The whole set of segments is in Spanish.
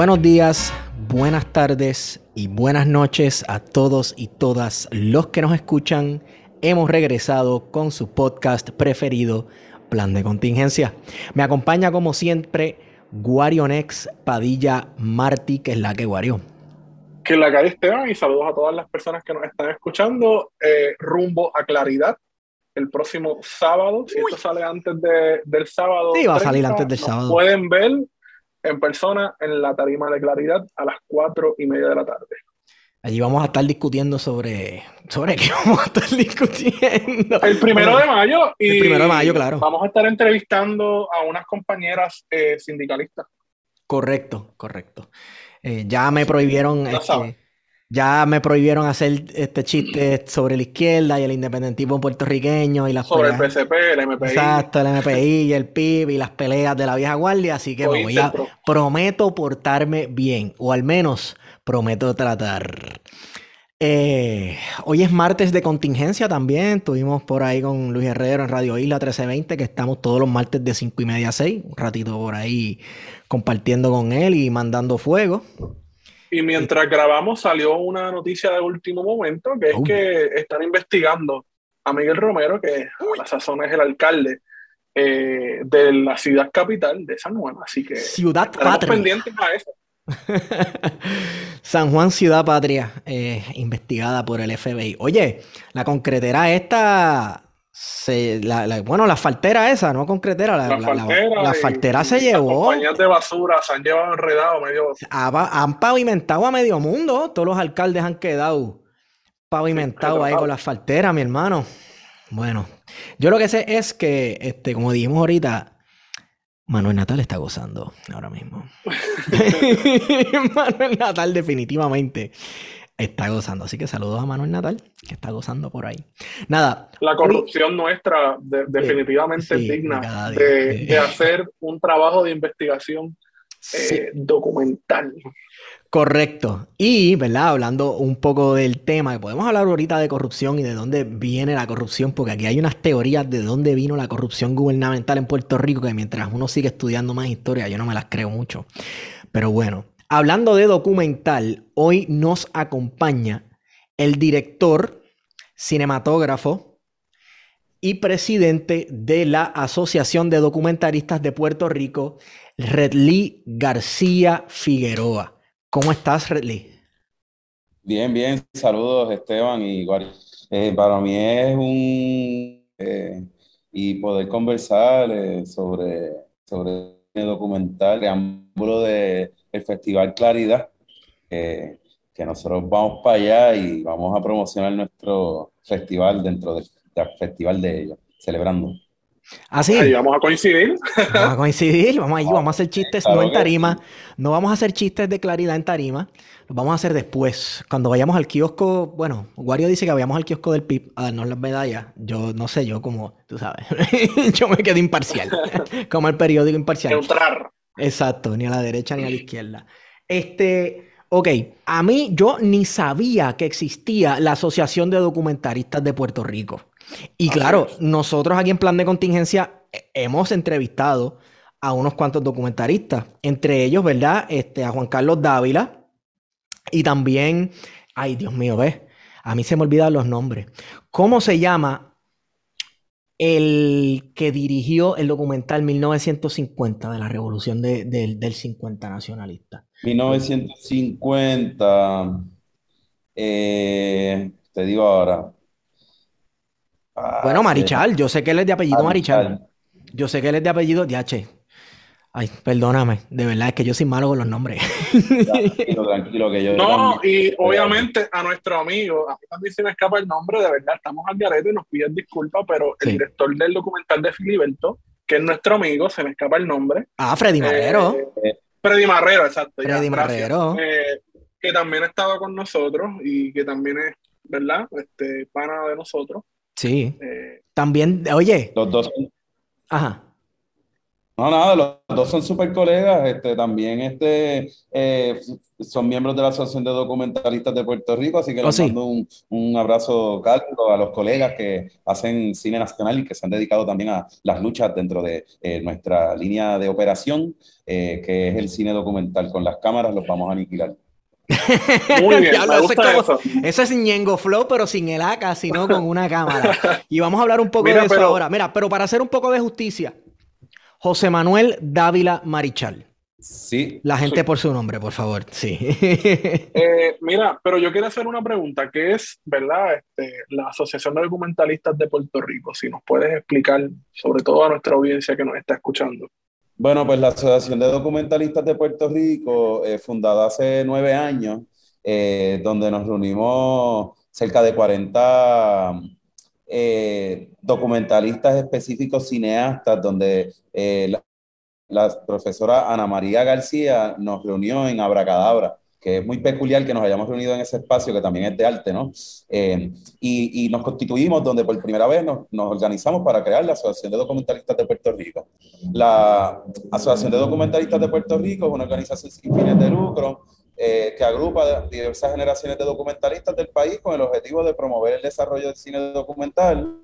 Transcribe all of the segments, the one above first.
Buenos días, buenas tardes y buenas noches a todos y todas los que nos escuchan. Hemos regresado con su podcast preferido, Plan de Contingencia. Me acompaña como siempre Guarionex Padilla Martí, que es la que Guario. Que la calle Esteban y saludos a todas las personas que nos están escuchando. Eh, rumbo a Claridad el próximo sábado. Si esto sale antes del sábado. Sí, va a salir antes del sábado. Pueden ver en persona en la tarima de claridad a las cuatro y media de la tarde. Allí vamos a estar discutiendo sobre. ¿Sobre qué vamos a estar discutiendo? El primero de mayo. Y el primero de mayo, claro. Vamos a estar entrevistando a unas compañeras eh, sindicalistas. Correcto, correcto. Eh, ya me prohibieron. Este, ya me prohibieron hacer este chiste sobre la izquierda y el independentismo puertorriqueño y las Sobre el PCP, el MPI. Exacto, el MPI y el PIB y las peleas de la vieja guardia. Así que voy a, prometo portarme bien, o al menos prometo tratar. Eh, hoy es martes de contingencia también. Estuvimos por ahí con Luis Herrero en Radio Isla 1320, que estamos todos los martes de 5 y media a 6. Un ratito por ahí compartiendo con él y mandando fuego. Y mientras grabamos salió una noticia de último momento, que es que están investigando a Miguel Romero, que a la sazón es el alcalde eh, de la ciudad capital de San Juan. Así que ciudad patria. pendientes a eso. San Juan Ciudad Patria, eh, investigada por el FBI. Oye, la concretera esta se, la, bueno, la faltera esa, no concretera, la, la, faltera, se llevó. Las compañías de basura se han llevado enredado medio. han pavimentado a medio mundo, todos los alcaldes han quedado pavimentados ahí con la faltera, mi hermano. Bueno, yo lo que sé es que, este, como dijimos ahorita, Manuel Natal está gozando ahora mismo. Manuel Natal definitivamente está gozando. Así que saludos a Manuel Natal, que está gozando por ahí. Nada. La corrupción nuestra definitivamente es digna de, hacer un trabajo de investigación eh, documental. Correcto. Y, ¿verdad? Hablando un poco del tema, que podemos hablar ahorita de corrupción y de dónde viene la corrupción, porque aquí hay unas teorías de dónde vino la corrupción gubernamental en Puerto Rico, que mientras uno sigue estudiando más historia, yo no me las creo mucho. Pero bueno, Hablando de documental, hoy nos acompaña el director, cinematógrafo y presidente de la Asociación de Documentaristas de Puerto Rico, Redley García Figueroa. ¿Cómo estás, Redley? Bien, bien. Saludos, Esteban y eh, para mí es un... Eh, y poder conversar eh, sobre, sobre el documental, preámbulo de el Festival Claridad, que nosotros vamos para allá y vamos a promocionar nuestro festival dentro del, festival de ellos, celebrando. Ah, sí. Ahí vamos a coincidir. Vamos a coincidir, vamos allí, vamos a hacer chistes no en tarima. No vamos a hacer chistes de claridad en tarima. Los vamos a hacer después. Cuando vayamos al kiosco, bueno, Wario dice que vayamos al kiosco del PIB a darnos las medallas. Yo no sé, yo como, tú sabes, yo me quedo imparcial. como el periódico imparcial. Neutrar. Exacto, ni a la derecha ni a la izquierda. Este, ok, a mí yo ni sabía que existía la Asociación de Documentaristas de Puerto Rico. Y claro, nosotros aquí en Plan de Contingencia eh, hemos entrevistado a unos cuantos documentaristas, entre ellos, ¿verdad? Este, a Juan Carlos Dávila y también, ay Dios mío, ¿ves? A mí se me olvidan los nombres. ¿Cómo se llama el que dirigió el documental 1950 de la revolución del 50 nacionalista. 1950, eh, te digo ahora. Ah, bueno, Marichal, yo sé que él es de apellido Marichal. Yo sé que él es de apellido DH. Ay, perdóname, de verdad es que yo soy malo con los nombres. Tranquilo, tranquilo, que yo. No, y obviamente a nuestro amigo, a mí también se me escapa el nombre, de verdad, estamos al garete y nos piden disculpas, pero el director del documental de Filiberto, que es nuestro amigo, se me escapa el nombre. Ah, Freddy Marrero. Eh, Freddy Marrero, exacto. Freddy Marrero. Eh, que también estaba con nosotros y que también es, ¿verdad? Este, pana de nosotros. Sí. Eh, también, oye. Los dos. Ajá. No, nada, los dos son súper colegas. Este, también este, eh, son miembros de la Asociación de Documentalistas de Puerto Rico, así que oh, les mando un, un, abrazo cálido a los colegas que hacen cine nacional y que se han dedicado también a las luchas dentro de eh, nuestra línea de operación, eh, que es el cine documental. Con las cámaras los vamos a aniquilar. Muy bien, eso. es Ñengo Flow, pero sin el AK, sino con una cámara. Y vamos a hablar un poco de eso ahora. Mira, pero para hacer un poco de justicia, José Manuel Dávila Marichal. Sí. La gente por su nombre, por favor. Sí. Eh, mira, pero yo quiero hacer una pregunta, ¿Qué es, ¿verdad? Este, la Asociación de Documentalistas de Puerto Rico, si nos puedes explicar, sobre todo a nuestra audiencia que nos está escuchando. Bueno, pues la Asociación de Documentalistas de Puerto Rico, eh, fundada hace nueve años, eh, donde nos reunimos cerca de 40 eh, documentalistas específicos, cineastas, donde eh, la, profesora Ana María García nos reunió en Abracadabra, que es muy peculiar que nos hayamos reunido en ese espacio, que también es de arte, ¿no? Eh, y, nos constituimos donde por primera vez nos, nos, organizamos para crear la Asociación de Documentalistas de Puerto Rico. La Asociación de Documentalistas de Puerto Rico es una organización sin fines de lucro eh, que agrupa diversas generaciones de documentalistas del país con el objetivo de promover el desarrollo del cine documental,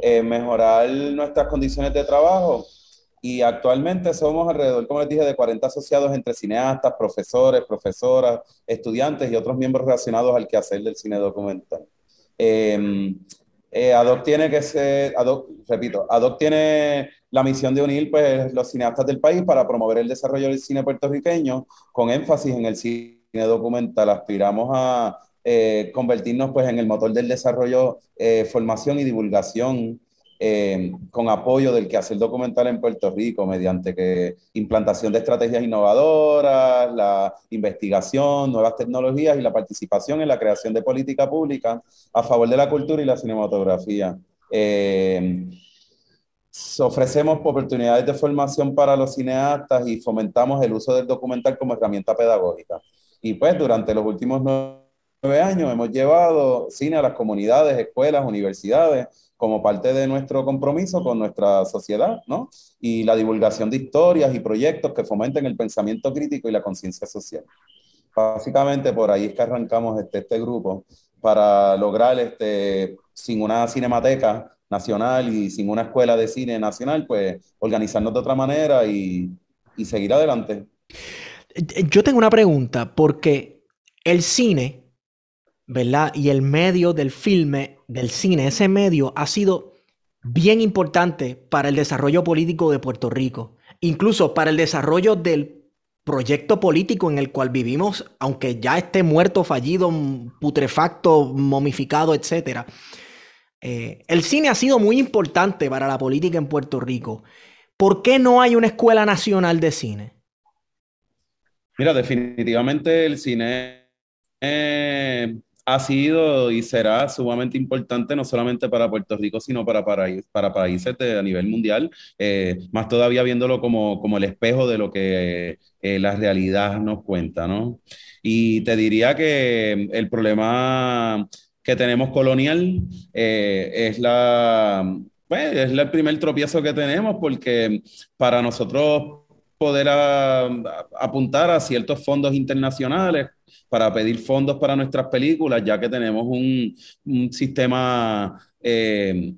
eh, mejorar nuestras condiciones de trabajo y actualmente somos alrededor, como les dije, de 40 asociados entre cineastas, profesores, profesoras, estudiantes y otros miembros relacionados al quehacer del cine documental. Eh, eh, ADOC tiene que ser, repito, ADOC tiene la misión de unir pues, los cineastas del país para promover el desarrollo del cine puertorriqueño con énfasis en el cine documental. Aspiramos a eh, convertirnos pues, en el motor del desarrollo, eh, formación y divulgación eh, con apoyo del quehacer documental en Puerto Rico mediante que implantación de estrategias innovadoras, la investigación, nuevas tecnologías y la participación en la creación de política pública a favor de la cultura y la cinematografía. Eh, ofrecemos oportunidades de formación para los cineastas y fomentamos el uso del documental como herramienta pedagógica. Y pues durante los últimos nueve años hemos llevado cine a las comunidades, escuelas, universidades como parte de nuestro compromiso con nuestra sociedad, ¿no? Y la divulgación de historias y proyectos que fomenten el pensamiento crítico y la conciencia social. Básicamente por ahí es que arrancamos este, este grupo para lograr, este, sin una cinemateca nacional y sin una escuela de cine nacional, pues organizarnos de otra manera y, y seguir adelante. Yo tengo una pregunta, porque el cine ¿verdad? Y el medio del filme, del cine, ese medio ha sido bien importante para el desarrollo político de Puerto Rico, incluso para el desarrollo del proyecto político en el cual vivimos, aunque ya esté muerto, fallido, putrefacto, momificado, etc. Eh, el cine ha sido muy importante para la política en Puerto Rico. ¿Por qué no hay una escuela nacional de cine? Mira, definitivamente el cine eh, ha sido y será sumamente importante no solamente para Puerto Rico, sino para, para, para países a nivel mundial, eh, más todavía viéndolo como, como, el espejo de lo que eh, la realidad nos cuenta, ¿no? Y te diría que el problema que tenemos colonial eh, es la... Pues, es el primer tropiezo que tenemos porque para nosotros poder apuntar a ciertos fondos internacionales para pedir fondos para nuestras películas, ya que tenemos un, un sistema, eh,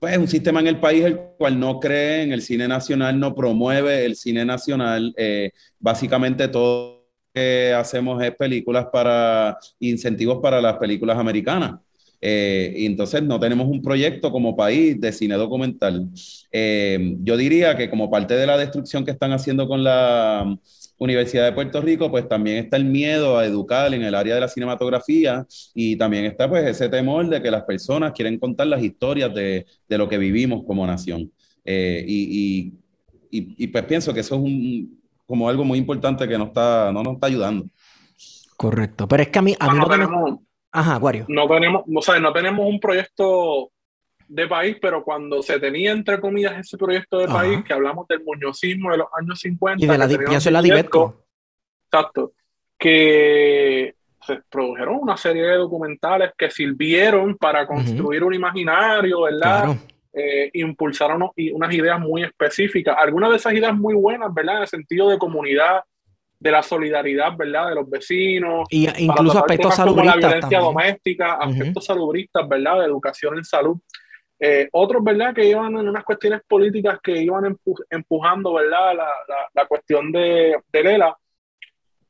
pues un sistema en el país el cual no cree en el cine nacional, no promueve el cine nacional. Eh, básicamente todo que hacemos es películas para incentivos para las películas americanas. Eh, y entonces no tenemos un proyecto como país de cine documental. Eh, yo diría que como parte de la destrucción que están haciendo con la Universidad de Puerto Rico, pues también está el miedo a educar en el área de la cinematografía y también está pues ese temor de que las personas quieren contar las historias de, de lo que vivimos como nación. Eh, y, y, y, pues pienso que eso es un, como algo muy importante que no, está, no nos está ayudando. Correcto, pero es que a mí, a mí no, tenemos, Ajá, Wario. No tenemos, o sea, no tenemos un proyecto de país, pero cuando se tenía, entre comillas, ese proyecto de país, que hablamos del muñozismo de los años 50. Y de la, pienso en la Dibetco. Exacto. Que se produjeron una serie de documentales que sirvieron para construir un imaginario, ¿verdad? Eh, impulsaron unas ideas muy específicas. Algunas de esas ideas muy buenas, ¿verdad? En el sentido de comunidad, de la solidaridad, ¿verdad? De los vecinos. Y incluso aspectos salubristas. la violencia doméstica, aspectos salubristas, ¿verdad? De educación en salud. Eh, otros, ¿verdad? Que iban en unas cuestiones políticas que iban empujando, ¿verdad? La, la, cuestión de, de Lela.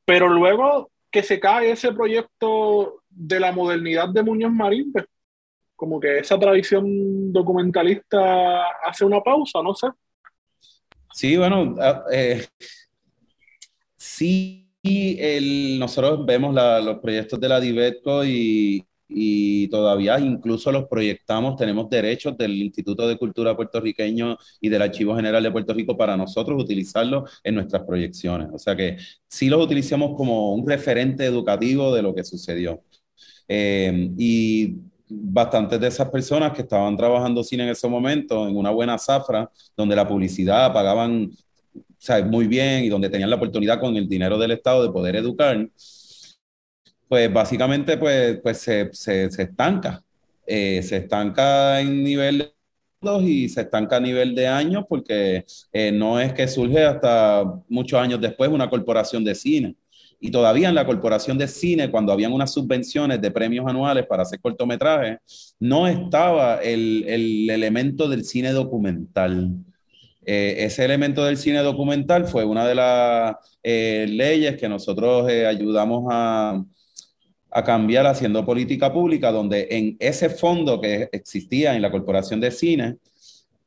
Pero luego que se cae ese proyecto de la modernidad de Muñoz Marín, pues como que esa tradición documentalista hace una pausa, no sé. Sí, bueno, ah, eh, sí, nosotros vemos los proyectos de la Dibetco y, y todavía incluso los proyectamos, tenemos derechos del Instituto de Cultura puertorriqueño y del Archivo General de Puerto Rico para nosotros utilizarlos en nuestras proyecciones. O sea que sí los utilizamos como un referente educativo de lo que sucedió. Eh, y bastantes de esas personas que estaban trabajando cine en ese momento, en una buena zafra, donde la publicidad pagaban muy bien y donde tenían la oportunidad con el dinero del Estado de poder educar, pues básicamente pues, pues se, se, se estanca. Eh, se estanca en nivel y se estanca a nivel de años porque eh, no es que surge hasta muchos años después una corporación de cine. Y todavía en la corporación de cine, cuando habían unas subvenciones de premios anuales para hacer cortometrajes, no estaba el, el elemento del cine documental. Eh, ese elemento del cine documental fue una de las leyes que nosotros ayudamos a, a cambiar haciendo política pública, donde en ese fondo que existía en la Corporación de Cine,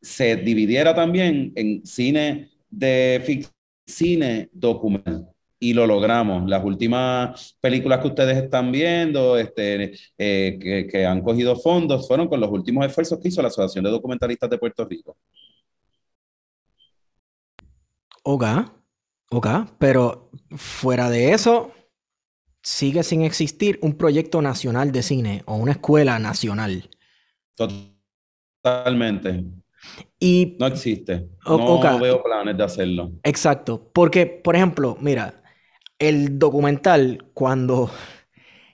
se dividiera también en cine de cine documental. Y lo logramos. Las últimas películas que ustedes están viendo, este, eh, que, que, han cogido fondos, fueron con los últimos esfuerzos que hizo la Asociación de Documentalistas de Puerto Rico. Ok, ok, pero fuera de eso, sigue sin existir un proyecto nacional de cine o una escuela nacional. Totalmente. Y, no existe. No veo planes de hacerlo. Exacto. Porque, por ejemplo, mira, el documental, cuando,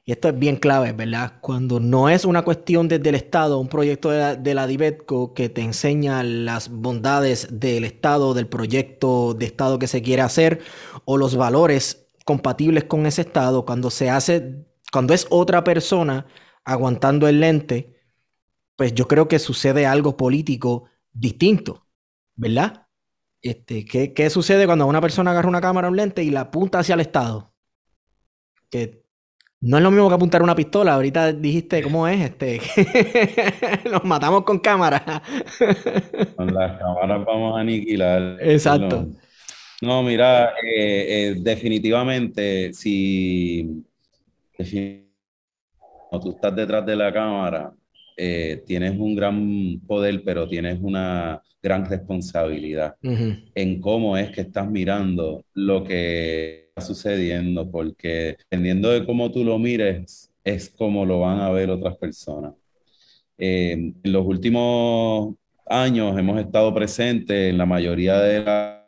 y esto es bien clave, ¿verdad? Cuando no es una cuestión desde el Estado, un proyecto de la, de la Dibetco que te enseña las bondades del Estado, del proyecto de Estado que se quiere hacer, o los valores compatibles con ese estado, cuando se hace, cuando es otra persona aguantando el lente, pues yo creo que sucede algo político distinto, ¿verdad? Este, ¿qué, ¿Qué sucede cuando una persona agarra una cámara un lente y la apunta hacia el Estado? Que no es lo mismo que apuntar una pistola. Ahorita dijiste cómo es, este, nos matamos con cámara. con las cámaras vamos a aniquilar. Exacto. No, mira, eh, eh, definitivamente, si, cuando tú estás detrás de la cámara, eh, tienes un gran poder, pero tienes una gran responsabilidad en cómo es que estás mirando lo que está sucediendo, porque dependiendo de cómo tú lo mires, es como lo van a ver otras personas. en los últimos años hemos estado presentes en la mayoría de las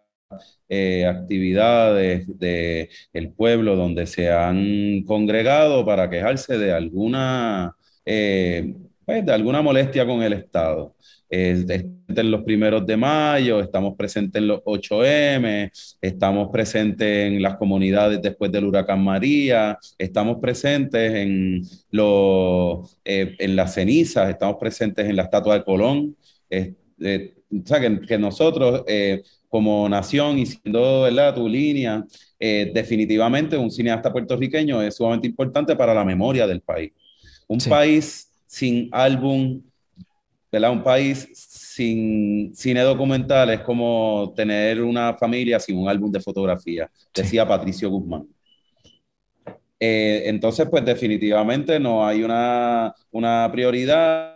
eh, actividades del el pueblo donde se han congregado para quejarse de alguna, eh, pues, de alguna molestia con el Estado. en los primeros de mayo, estamos presentes en los 8M, estamos presentes en las comunidades después del huracán María, estamos presentes en, los, eh, en las cenizas, estamos presentes en la estatua de Colón. o sea, que, que nosotros como nación y siendo ¿verdad? tu línea, eh, definitivamente un cineasta puertorriqueño es sumamente importante para la memoria del país. Un país sin álbum, ¿verdad? Un país sin cine documental es como tener una familia sin un álbum de fotografía, decía Patricio Guzmán. Eh, entonces, pues definitivamente no hay una, una prioridad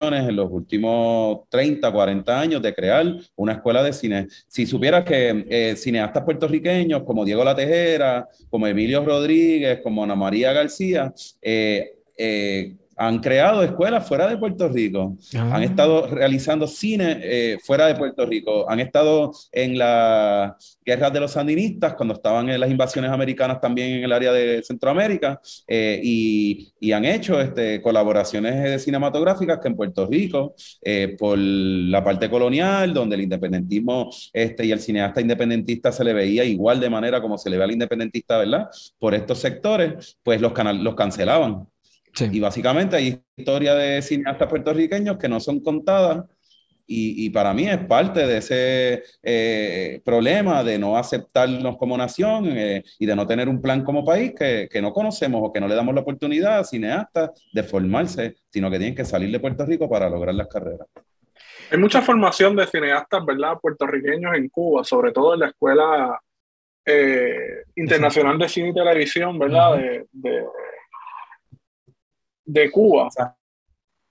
en los últimos 30, 40 años de crear una escuela de cine. Si supieras que eh, cineastas puertorriqueños como Diego La Tejera, como Emilio Rodríguez, como Ana María García, eh, eh han creado escuelas fuera de Puerto Rico, han ah. estado realizando cine eh, fuera de Puerto Rico, han estado en las guerras de los sandinistas, cuando estaban en las invasiones americanas también en el área de Centroamérica, eh, y, y, han hecho este, colaboraciones cinematográficas que en Puerto Rico, eh, por la parte colonial, donde el independentismo este, y el cineasta independentista se le veía igual de manera como se le ve al independentista, ¿verdad? Por estos sectores, pues los, los cancelaban. Y básicamente hay historias de cineastas puertorriqueños que no son contadas y, para mí es parte de ese eh, problema de no aceptarnos como nación eh, y de no tener un plan como país que, que, no conocemos o que no le damos la oportunidad a cineastas de formarse, sino que tienen que salir de Puerto Rico para lograr las carreras. Hay mucha formación de cineastas, ¿verdad?, puertorriqueños en Cuba, sobre todo en la Escuela eh, Internacional de Cine y Televisión, ¿verdad?, de de Cuba.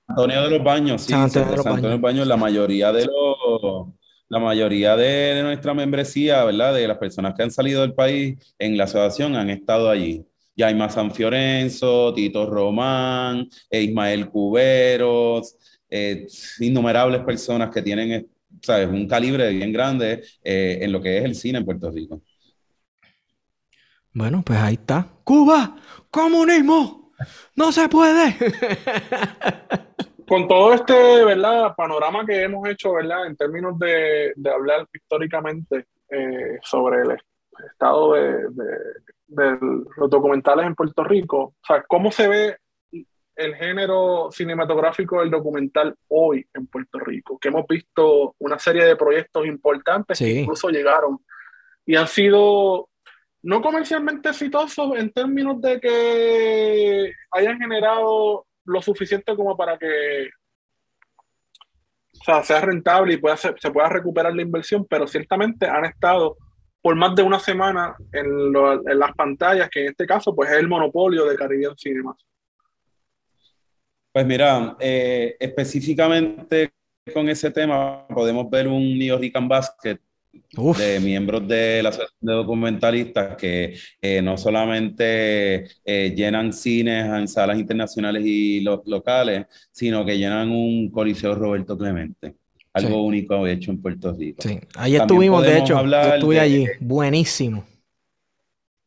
Antonio de los Baños, sí. Antonio, de los, Baños. la mayoría de los, la mayoría de nuestra membresía, ¿verdad? De las personas que han salido del país en la asociación han estado allí. Yaima San Fiorenzo, Tito Román, e Ismael Cuberos, eh, innumerables personas que tienen ¿sabes? un calibre bien grande eh, en lo que es el cine en Puerto Rico. Bueno, pues ahí está. Cuba, comunismo. No se puede. Con todo este, ¿verdad? Panorama que hemos hecho, ¿verdad? En términos de, hablar históricamente eh, sobre el estado de, los documentales en Puerto Rico. O sea, ¿cómo se ve el género cinematográfico del documental hoy en Puerto Rico? Que hemos visto una serie de proyectos importantes que incluso llegaron y han sido no comercialmente exitosos en términos de que hayan generado lo suficiente como para que sea, rentable y pueda se pueda recuperar la inversión, pero ciertamente han estado por más de una semana en, las pantallas, que en este caso pues es el monopolio de Caribbean Cinemas. Pues mira, eh, específicamente con ese tema podemos ver un New Rican Basket de miembros de la asociación de documentalistas que eh, no solamente eh, llenan cines en salas internacionales y locales, sino que llenan un Coliseo Roberto Clemente. Algo único hecho en Puerto Rico. Sí, ahí estuvimos, de hecho, yo estuve allí, buenísimo.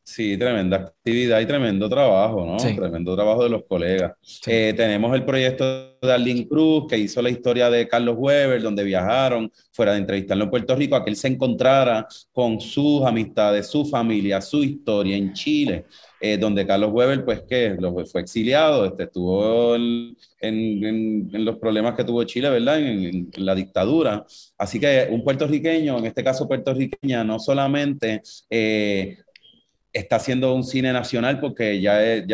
Sí, tremenda actividad y tremendo trabajo, ¿no? Tremendo trabajo de los colegas. Eh, tenemos el proyecto de Arlene Cruz, que hizo la historia de Carlos Weber, donde viajaron fuera de entrevistarlo en Puerto Rico, a que él se encontrara con sus amistades, su familia, su historia en Chile, eh, donde Carlos Weber, pues, que fue exiliado, este, estuvo en, en, los problemas que tuvo Chile, ¿verdad? En, la dictadura. Así que un puertorriqueño, en este caso puertorriqueña, no solamente... Eh, está haciendo un cine nacional porque ya, es,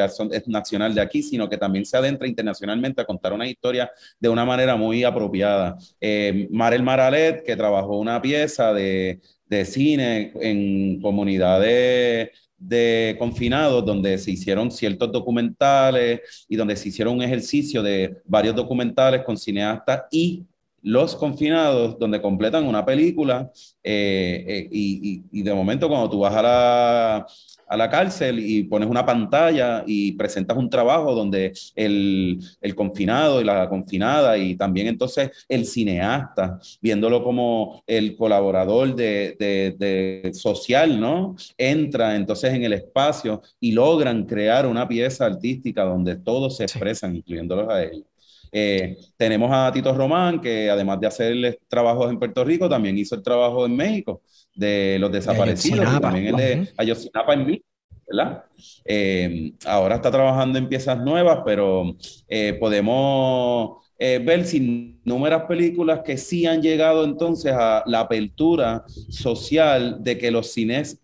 nacional de aquí, sino que también se adentra internacionalmente a contar una historia de una manera muy apropiada. Eh, Marel Maralet, que trabajó una pieza de, de cine en comunidades de confinados, donde se hicieron ciertos documentales y donde se hicieron un ejercicio de varios documentales con cineastas y los confinados, donde completan una película eh, eh, y, y, de momento cuando tú vas a la, a la cárcel y pones una pantalla y presentas un trabajo donde el, el, confinado y la confinada y también entonces el cineasta, viéndolo como el colaborador de, de, social, ¿no? Entra entonces en el espacio y logran crear una pieza artística donde todos se expresan, incluyéndolos a ellos. Eh, tenemos a Tito Román, que además de hacer trabajos en Puerto Rico, también hizo el trabajo en México de los desaparecidos, y también el de Ayotzinapa en mí, ¿verdad? Eh, ahora está trabajando en piezas nuevas, pero eh, podemos ver sin películas que sí han llegado entonces a la apertura social de que los cines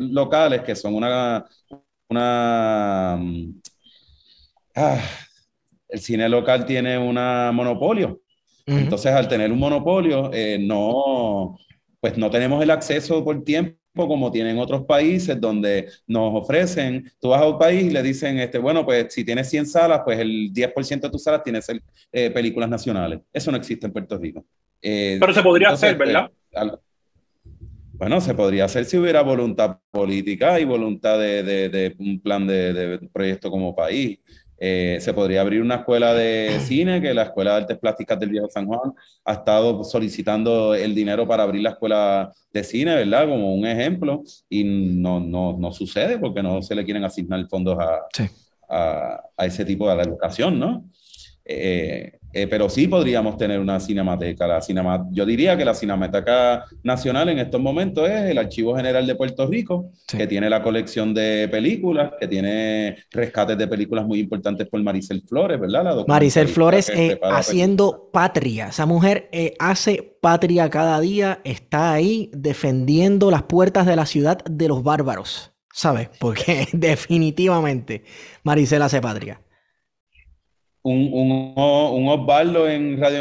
locales, que son una, una ah, el cine local tiene un monopolio. Entonces, al tener un monopolio, eh, no, pues no tenemos el acceso por tiempo como tienen otros países donde nos ofrecen, tú vas a un país y le dicen, este, bueno, pues si tienes 100 salas, pues el 10% de tus salas tiene ser eh, películas nacionales. Eso no existe en Puerto Rico. Eh, Pero se podría hacer, ¿verdad? bueno, se podría hacer si hubiera voluntad política y voluntad de, de un plan de, proyecto como país. Eh, se podría abrir una escuela de cine, que la Escuela de Artes Plásticas del Viejo San Juan ha estado solicitando el dinero para abrir la escuela de cine, ¿verdad? Como un ejemplo, y no, no, no sucede porque no se le quieren asignar fondos a, a, a, ese tipo de la educación, ¿no? Eh, eh, pero sí podríamos tener una cinemateca. La cinema, yo diría que la Cinemateca Nacional en estos momentos es el Archivo General de Puerto Rico, que tiene la colección de películas, que tiene rescates de películas muy importantes por Maricel Flores, ¿verdad? Maricel Flores eh, haciendo patria. Esa mujer hace patria cada día, está ahí defendiendo las puertas de la ciudad de los bárbaros, ¿sabes? Porque definitivamente Maricel hace patria un, un, un Osvaldo en Radio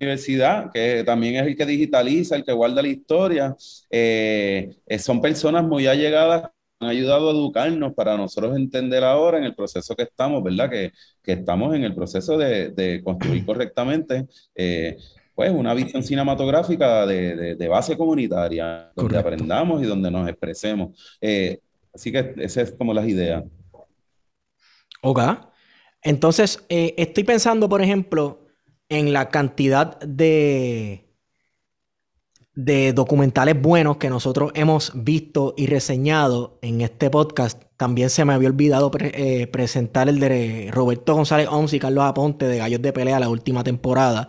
Universidad, que también es el que digitaliza, el que guarda la historia. Eh, eh, son personas muy allegadas han ayudado a educarnos para nosotros entender ahora en el proceso que estamos, ¿verdad? Que, que estamos en el proceso de, de construir correctamente, eh, pues, una visión cinematográfica de, de, base comunitaria, donde aprendamos y donde nos expresemos. así que esa es como las ideas. Ok. Entonces, eh, estoy pensando, por ejemplo, en la cantidad de, de documentales buenos que nosotros hemos visto y reseñado en este podcast. También se me había olvidado eh, presentar el de Roberto González Oms y Carlos Aponte de Gallos de Pelea, la última temporada.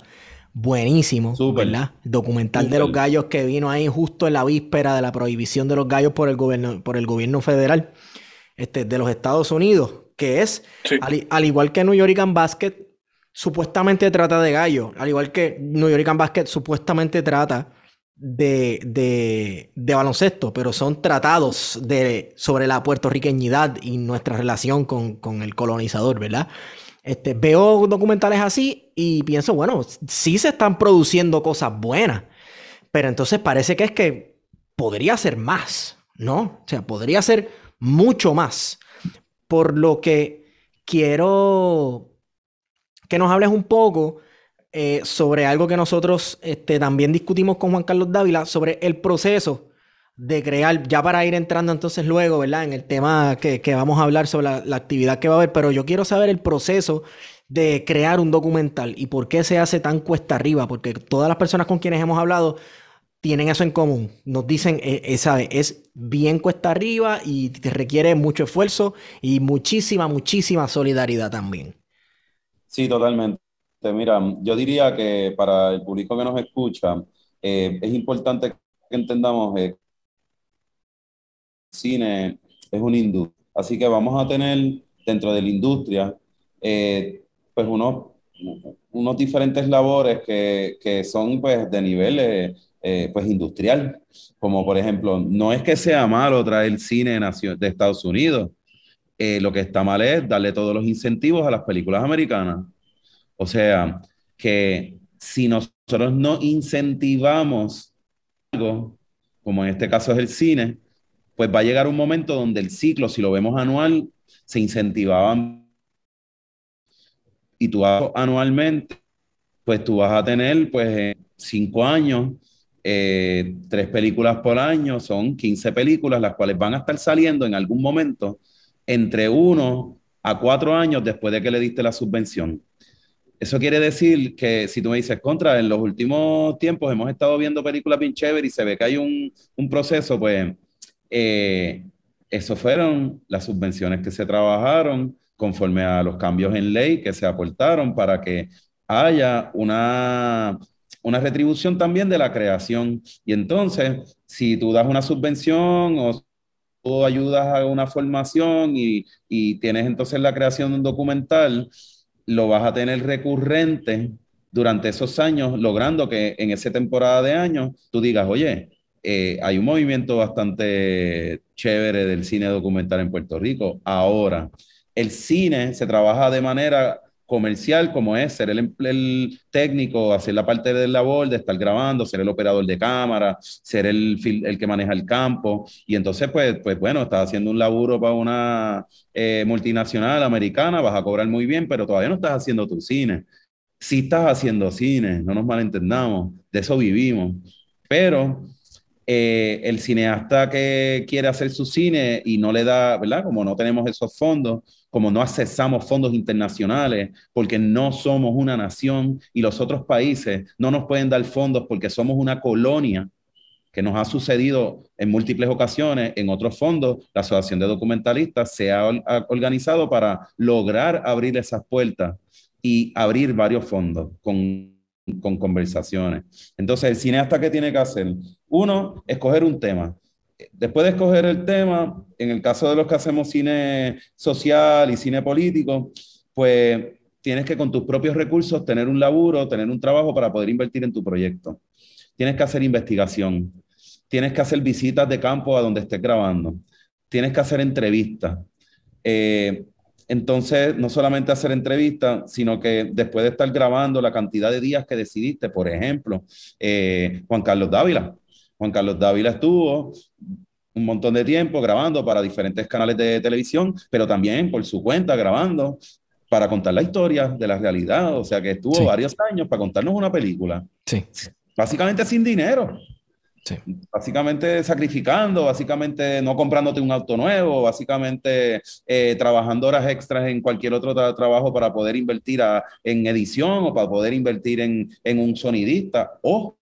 Buenísimo, ¿verdad? documental de los gallos que vino ahí justo en la víspera de la prohibición de los gallos por el gobierno, por el gobierno federal este, de los Estados Unidos que es, al, igual que New York Basket, supuestamente trata de gallo, al igual que New York Basket supuestamente trata de, baloncesto, pero son tratados de, sobre la puertorriqueñidad y nuestra relación con, el colonizador, ¿verdad? Este, veo documentales así y pienso, bueno, sí se están produciendo cosas buenas, pero entonces parece que es que podría ser más, ¿no? O sea, podría ser mucho más por lo que quiero que nos hables un poco eh, sobre algo que nosotros este, también discutimos con Juan Carlos Dávila, sobre el proceso de crear, ya para ir entrando entonces luego, ¿verdad? En el tema que, vamos a hablar sobre la, la, actividad que va a haber, pero yo quiero saber el proceso de crear un documental y por qué se hace tan cuesta arriba, porque todas las personas con quienes hemos hablado tienen eso en común. Nos dicen, eh, eh es bien cuesta arriba y te requiere mucho esfuerzo y muchísima, muchísima solidaridad también. Sí, totalmente. Mira, yo diría que para el público que nos escucha, eh, es importante que entendamos que el cine es una industria. Así que vamos a tener dentro de la industria, eh, pues unos, unos diferentes labores que, que son pues de niveles eh, pues industrial, como por ejemplo, no es que sea malo traer cine de Estados Unidos, eh, lo que está mal es darle todos los incentivos a las películas americanas. O sea, que si nosotros no incentivamos algo, como en este caso es el cine, pues va a llegar un momento donde el ciclo, si lo vemos anual, se incentivaban y tú anualmente, pues tú vas a tener pues cinco años eh, tres películas por año, son 15 películas, las cuales van a estar saliendo en algún momento entre uno a cuatro años después de que le diste la subvención. Eso quiere decir que si tú me dices, contra, en los últimos tiempos hemos estado viendo películas bien chéveres y se ve que hay un, un proceso, pues eh, eso fueron las subvenciones que se trabajaron conforme a los cambios en ley que se aportaron para que haya una una retribución también de la creación. Y entonces, si tú das una subvención o tú ayudas a una formación y, tienes entonces la creación de un documental, lo vas a tener recurrente durante esos años, logrando que en esa temporada de años tú digas, oye, eh, hay un movimiento bastante chévere del cine documental en Puerto Rico. Ahora, el cine se trabaja de manera comercial como es ser el, técnico, hacer la parte del labor, de estar grabando, ser el operador de cámara, ser el, el que maneja el campo. Y entonces, pues, pues bueno, estás haciendo un laburo para una eh, multinacional americana, vas a cobrar muy bien, pero todavía no estás haciendo tu cine. Si estás haciendo cine, no nos malentendamos, de eso vivimos. Pero eh, el cineasta que quiere hacer su cine y no le da, ¿verdad? Como no tenemos esos fondos, como no accesamos fondos internacionales, porque no somos una nación y los otros países no nos pueden dar fondos porque somos una colonia, que nos ha sucedido en múltiples ocasiones en otros fondos, la Asociación de Documentalistas se ha organizado para lograr abrir esas puertas y abrir varios fondos con, con conversaciones. Entonces, el cineasta, ¿qué tiene que hacer? Uno, escoger un tema después de escoger el tema, en el caso de los que hacemos cine social y cine político, pues tienes que con tus propios recursos tener un laburo, tener un trabajo para poder invertir en tu proyecto. Tienes que hacer investigación, tienes que hacer visitas de campo a donde estés grabando, tienes que hacer entrevistas. Eh, entonces, no solamente hacer entrevistas, sino que después de estar grabando la cantidad de días que decidiste, por ejemplo, eh, Juan Carlos Dávila, Juan Carlos Dávila estuvo un montón de tiempo grabando para diferentes canales de televisión, pero también por su cuenta grabando para contar la historia de la realidad. O sea que estuvo varios años para contarnos una película. Sí. Básicamente sin dinero. Sí. Básicamente sacrificando, básicamente no comprándote un auto nuevo, básicamente eh, trabajando horas extras en cualquier otro trabajo para poder invertir en edición o para poder invertir en, en un sonidista. O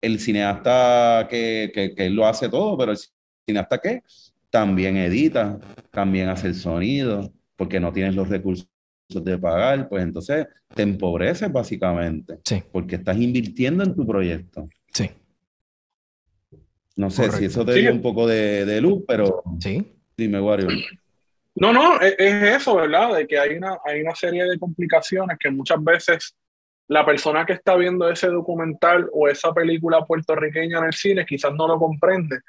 el cineasta que, que, lo hace todo, pero el cineasta que también edita, también hace el sonido, porque no tienes los recursos de pagar, pues entonces te empobreces básicamente, sí. porque estás invirtiendo en tu proyecto. Sí. No sé si eso te dio un poco de, luz, pero sí. dime, Wario. No, no, es, es, eso, ¿verdad? De que hay una, hay una serie de complicaciones que muchas veces la persona que está viendo ese documental o esa película puertorriqueña en el cine quizás no lo comprende.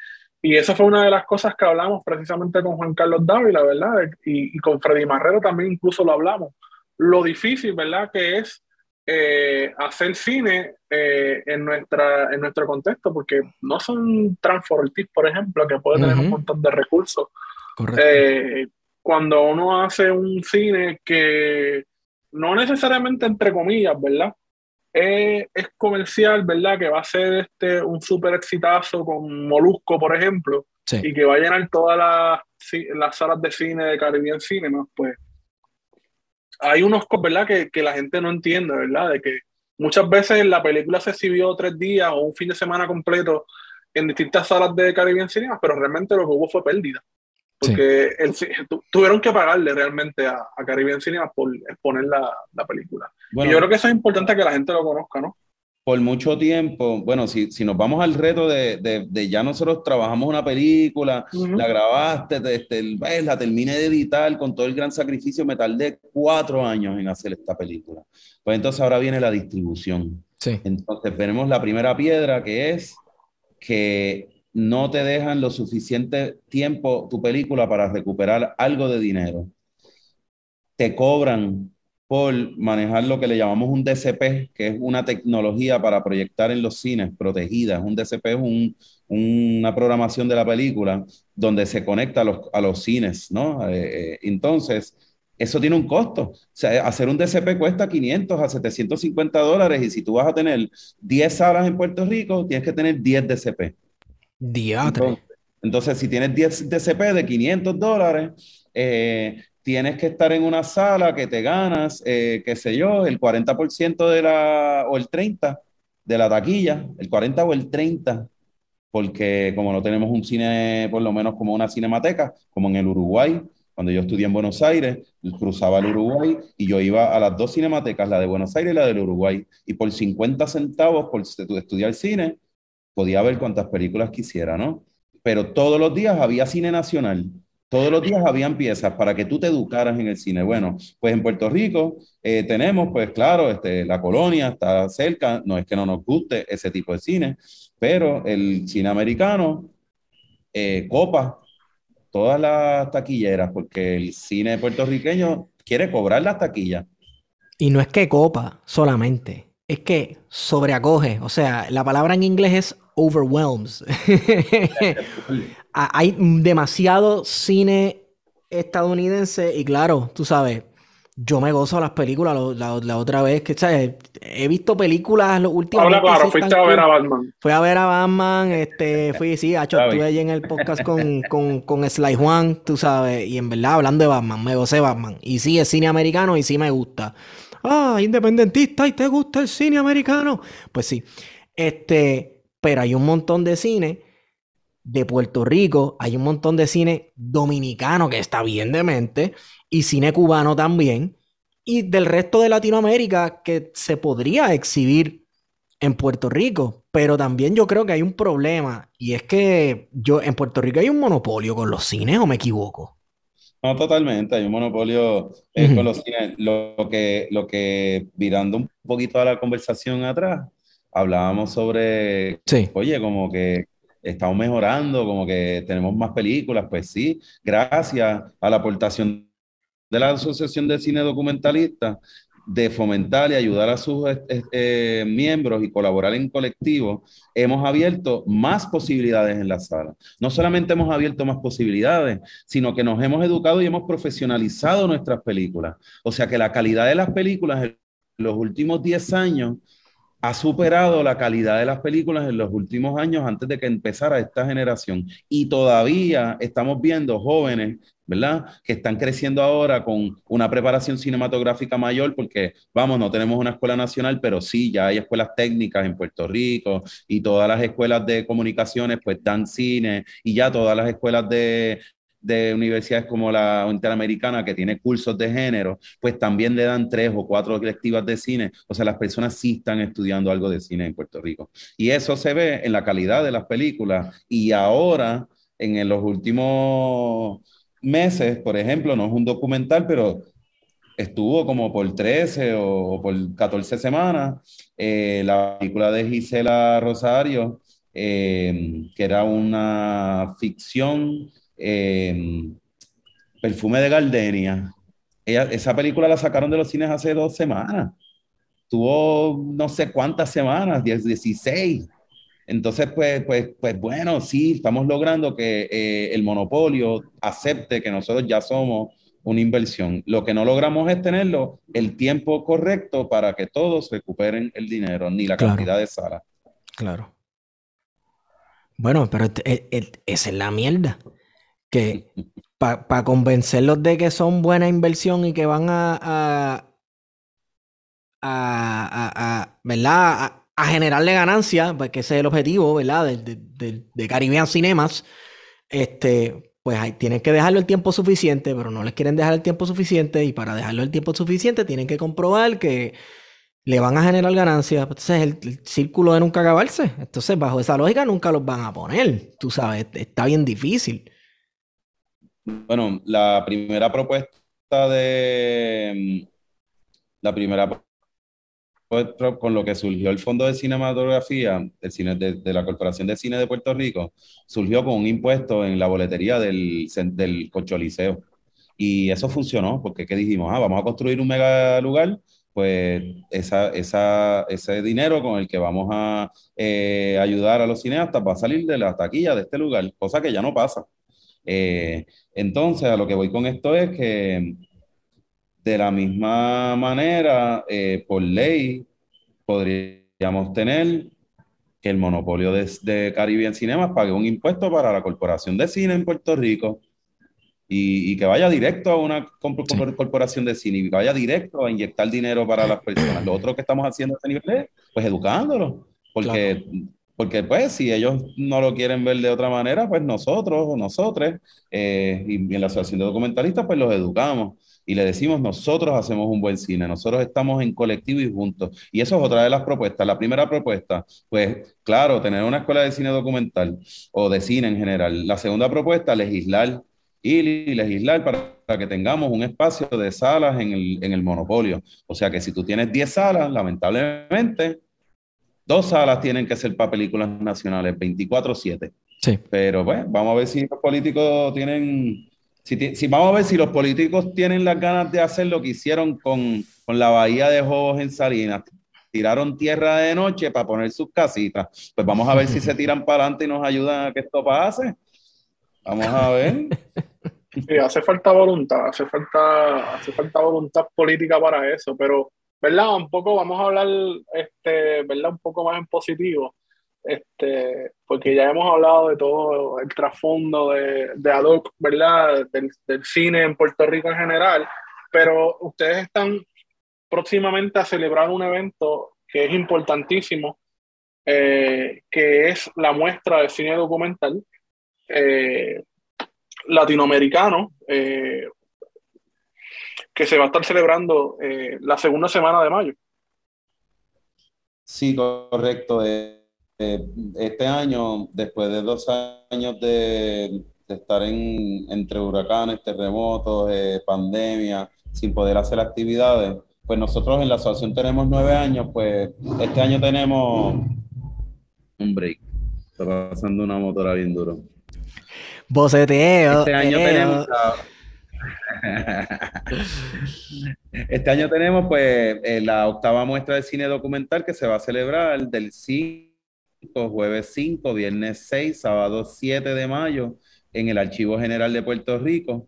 Y esa fue una de las cosas que hablamos precisamente con Juan Carlos Dávila, ¿verdad? Y, con Freddy Marrero también incluso lo hablamos. Lo difícil, ¿verdad? Que es eh, hacer cine eh, en, nuestra, en nuestro contexto, porque no son Transfortis, por ejemplo, que puede tener un montón de recursos. Eh, cuando uno hace un cine que no necesariamente entre comillas, ¿verdad? es comercial, ¿verdad? Que va a ser este, un súper exitazo con Molusco, por ejemplo, y que va a llenar todas las, las salas de cine de Caribbean Cinema, pues hay unos, ¿verdad? Que, que la gente no entiende, ¿verdad? De que muchas veces la película se exhibió tres días o un fin de semana completo en distintas salas de Caribbean Cinema, pero realmente lo que hubo fue pérdida. Porque tuvieron que pagarle realmente a, a Caribbean Cinema por exponer la, la película. y yo creo que eso es importante que la gente lo conozca, ¿no? Por mucho tiempo, bueno, si, si nos vamos al reto de, de, de ya nosotros trabajamos una película, la grabaste, este, la terminé de editar con todo el gran sacrificio, me tardé cuatro años en hacer esta película. Pues entonces ahora viene la distribución. Sí. Entonces tenemos la primera piedra que es que no te dejan lo suficiente tiempo tu película para recuperar algo de dinero. Te cobran por manejar lo que le llamamos un DCP, que es una tecnología para proyectar en los cines protegida. Un DCP es una programación de la película donde se conecta a los, cines, ¿no? Eh, eh, entonces, eso tiene un costo. Hacer un DCP cuesta 500 a 750 dólares y si tú vas a tener 10 salas en Puerto Rico, tienes que tener 10 DCP. Diatre. Entonces, si tienes 10 DCP de 500 dólares, eh, tienes que estar en una sala que te ganas, eh, qué sé yo, el 40% de la, o el 30% de la taquilla, el 40 o el 30, porque como no tenemos un cine, por lo menos como una cinemateca, como en el Uruguay, cuando yo estudié en Buenos Aires, cruzaba el Uruguay y yo iba a las dos cinematecas, la de Buenos Aires y la del Uruguay, y por 50 centavos por estudiar cine, podía ver cuantas películas quisiera, ¿no? Pero todos los días había cine nacional, todos los días habían piezas para que tú te educaras en el cine. Bueno, pues en Puerto Rico eh, tenemos, pues claro, este, la colonia está cerca, no es que no nos guste ese tipo de cine, pero el cine americano, eh, Copa, todas las taquilleras, porque el cine puertorriqueño quiere cobrar las taquillas. Y no es que copa solamente, es que sobreacoge. O sea, la palabra en inglés es overwhelms. Hay demasiado cine estadounidense y claro, tú sabes, yo me gozo las películas la, otra vez que ¿sabes? he visto películas los últimos Habla claro, fuiste a ver a Batman. Fui a ver a Batman, este, fui, sí, hecho, estuve allí en el podcast con, con, con Sly Juan, tú sabes, y en verdad hablando de Batman, me gocé Batman. Y sí, es cine americano y sí me gusta. Ah, independentista y te gusta el cine americano. Pues sí. Este, pero hay un montón de cine de Puerto Rico, hay un montón de cine dominicano que está bien de mente y cine cubano también, y del resto de Latinoamérica que se podría exhibir en Puerto Rico, pero también yo creo que hay un problema y es que yo en Puerto Rico hay un monopolio con los cines o me equivoco. No, totalmente, hay un monopolio eh, con los cines. Lo, que, lo que, virando un poquito a la conversación atrás, hablábamos sobre, oye, como que estamos mejorando, como que tenemos más películas, pues sí, gracias a la aportación de la Asociación de Cine Documentalista de fomentar y ayudar a sus eh, miembros y colaborar en colectivo, hemos abierto más posibilidades en la sala. No solamente hemos abierto más posibilidades, sino que nos hemos educado y hemos profesionalizado nuestras películas. O sea que la calidad de las películas en los últimos 10 años ha superado la calidad de las películas en los últimos años antes de que empezara esta generación. Y todavía estamos viendo jóvenes ¿verdad? Que están creciendo ahora con una preparación cinematográfica mayor, porque, vamos, no tenemos una escuela nacional, pero sí, ya hay escuelas técnicas en Puerto Rico y todas las escuelas de comunicaciones, pues dan cine y ya todas las escuelas de, de universidades como la Interamericana, que tiene cursos de género, pues también le dan tres o cuatro directivas de cine. O sea, las personas sí están estudiando algo de cine en Puerto Rico. Y eso se ve en la calidad de las películas. Y ahora, en los últimos meses, por ejemplo, no es un documental, pero estuvo como por 13 o, por 14 semanas, eh, la película de Gisela Rosario, eh, que era una ficción, eh, Perfume de Gardenia. esa película la sacaron de los cines hace dos semanas. Tuvo no sé cuántas semanas, 16. Entonces, pues, pues, pues bueno, sí, estamos logrando que eh, el monopolio acepte que nosotros ya somos una inversión. Lo que no logramos es tenerlo el tiempo correcto para que todos recuperen el dinero, ni la cantidad de salas. Claro. Bueno, pero e, e, esa es la mierda. Que para convencerlos de que son buena inversión y que van a, a, a, a ¿verdad? A generarle ganancia, porque ese es el objetivo, ¿verdad? De, de, Caribbean Cinemas, este, pues hay, tienen que dejarlo el tiempo suficiente, pero no les quieren dejar el tiempo suficiente y para dejarlo el tiempo suficiente tienen que comprobar que le van a generar ganancia. Entonces es el, círculo de nunca acabarse. Entonces, bajo esa lógica, nunca los van a poner. Tú sabes, está bien difícil. Bueno, la primera propuesta de... La primera con lo que surgió el Fondo de Cinematografía del cine, de, la Corporación de Cine de Puerto Rico, surgió con un impuesto en la boletería del, del Cocholiseo. Y eso funcionó, porque ¿qué dijimos? Ah, vamos a construir un mega lugar, pues esa, esa, ese dinero con el que vamos a eh, ayudar a los cineastas va a salir de la taquilla de este lugar, cosa que ya no pasa. Eh, entonces, a lo que voy con esto es que de la misma manera, eh, por ley, podríamos tener que el monopolio de, de Caribbean Cinemas pague un impuesto para la Corporación de Cine en Puerto Rico y, que vaya directo a una corporación de cine y que vaya directo a inyectar dinero para las personas. Lo otro que estamos haciendo a este nivel es, pues, educándolos, porque... Porque pues si ellos no lo quieren ver de otra manera, pues nosotros o nosotros eh, y en la Asociación de Documentalistas pues los educamos y le decimos, nosotros hacemos un buen cine, nosotros estamos en colectivo y juntos. Y eso es otra de las propuestas. La primera propuesta, pues claro, tener una escuela de cine documental o de cine en general. La segunda propuesta, legislar y legislar para que tengamos un espacio de salas en el, en el monopolio. O sea que si tú tienes 10 salas, lamentablemente, dos salas tienen que ser para películas nacionales, 24-7. Sí. Pero bueno, pues, vamos a ver si los políticos tienen, si, vamos a ver si los políticos tienen las ganas de hacer lo que hicieron con, con la bahía de Jobos en Salinas, tiraron tierra de noche para poner sus casitas. Pues vamos a ver si se tiran para adelante y nos ayudan a que esto pase. Vamos a ver. Sí, hace falta voluntad, hace falta, hace falta voluntad política para eso, pero, ¿verdad? Un poco vamos a hablar, este, ¿verdad? Un poco más en positivo, este, porque ya hemos hablado de todo el trasfondo de, de ad hoc, ¿verdad? Del, del cine en Puerto Rico en general, pero ustedes están próximamente a celebrar un evento que es importantísimo, eh, que es la muestra de cine documental eh, latinoamericano, eh, que se va a estar celebrando la segunda semana de mayo. Sí, correcto. Este año, después de dos años de, estar en, entre huracanes, terremotos, pandemia, sin poder hacer actividades, pues nosotros en la asociación tenemos nueve años, pues este año tenemos un break. Está pasando una motora bien duro. Boceteo. Este año tenemos. este año tenemos pues eh, la octava muestra de cine documental que se va a celebrar del 5, jueves 5, viernes 6, sábado 7 de mayo en el Archivo General de Puerto Rico,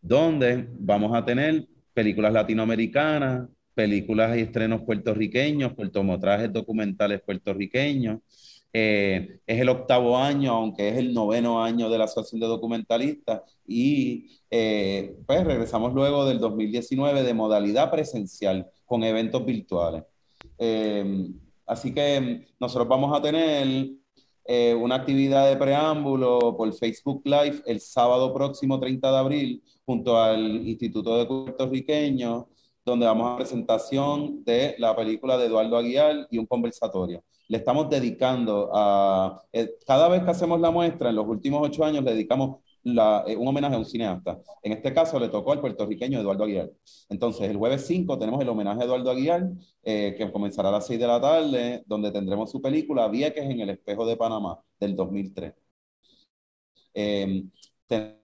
donde vamos a tener películas latinoamericanas, películas y estrenos puertorriqueños, cortometrajes documentales puertorriqueños. Eh, es el octavo año, aunque es el noveno año de la Asociación de Documentalistas, y eh, pues regresamos luego del 2019 de modalidad presencial con eventos virtuales. Eh, así que nosotros vamos a tener una actividad de preámbulo por Facebook Live el sábado próximo 30 de abril junto al Instituto de Puertorriqueños donde vamos a presentación de la película de Eduardo Aguiar y un conversatorio. Le estamos dedicando a, eh, cada vez que hacemos la muestra, en los últimos ocho años, le dedicamos eh, un homenaje a un cineasta. En este caso le tocó al puertorriqueño Eduardo Aguiar. Entonces, el jueves 5 tenemos el homenaje a Eduardo Aguiar, eh, que comenzará a las 6 de la tarde, donde tendremos su película Vieques en el espejo de Panamá, del 2003.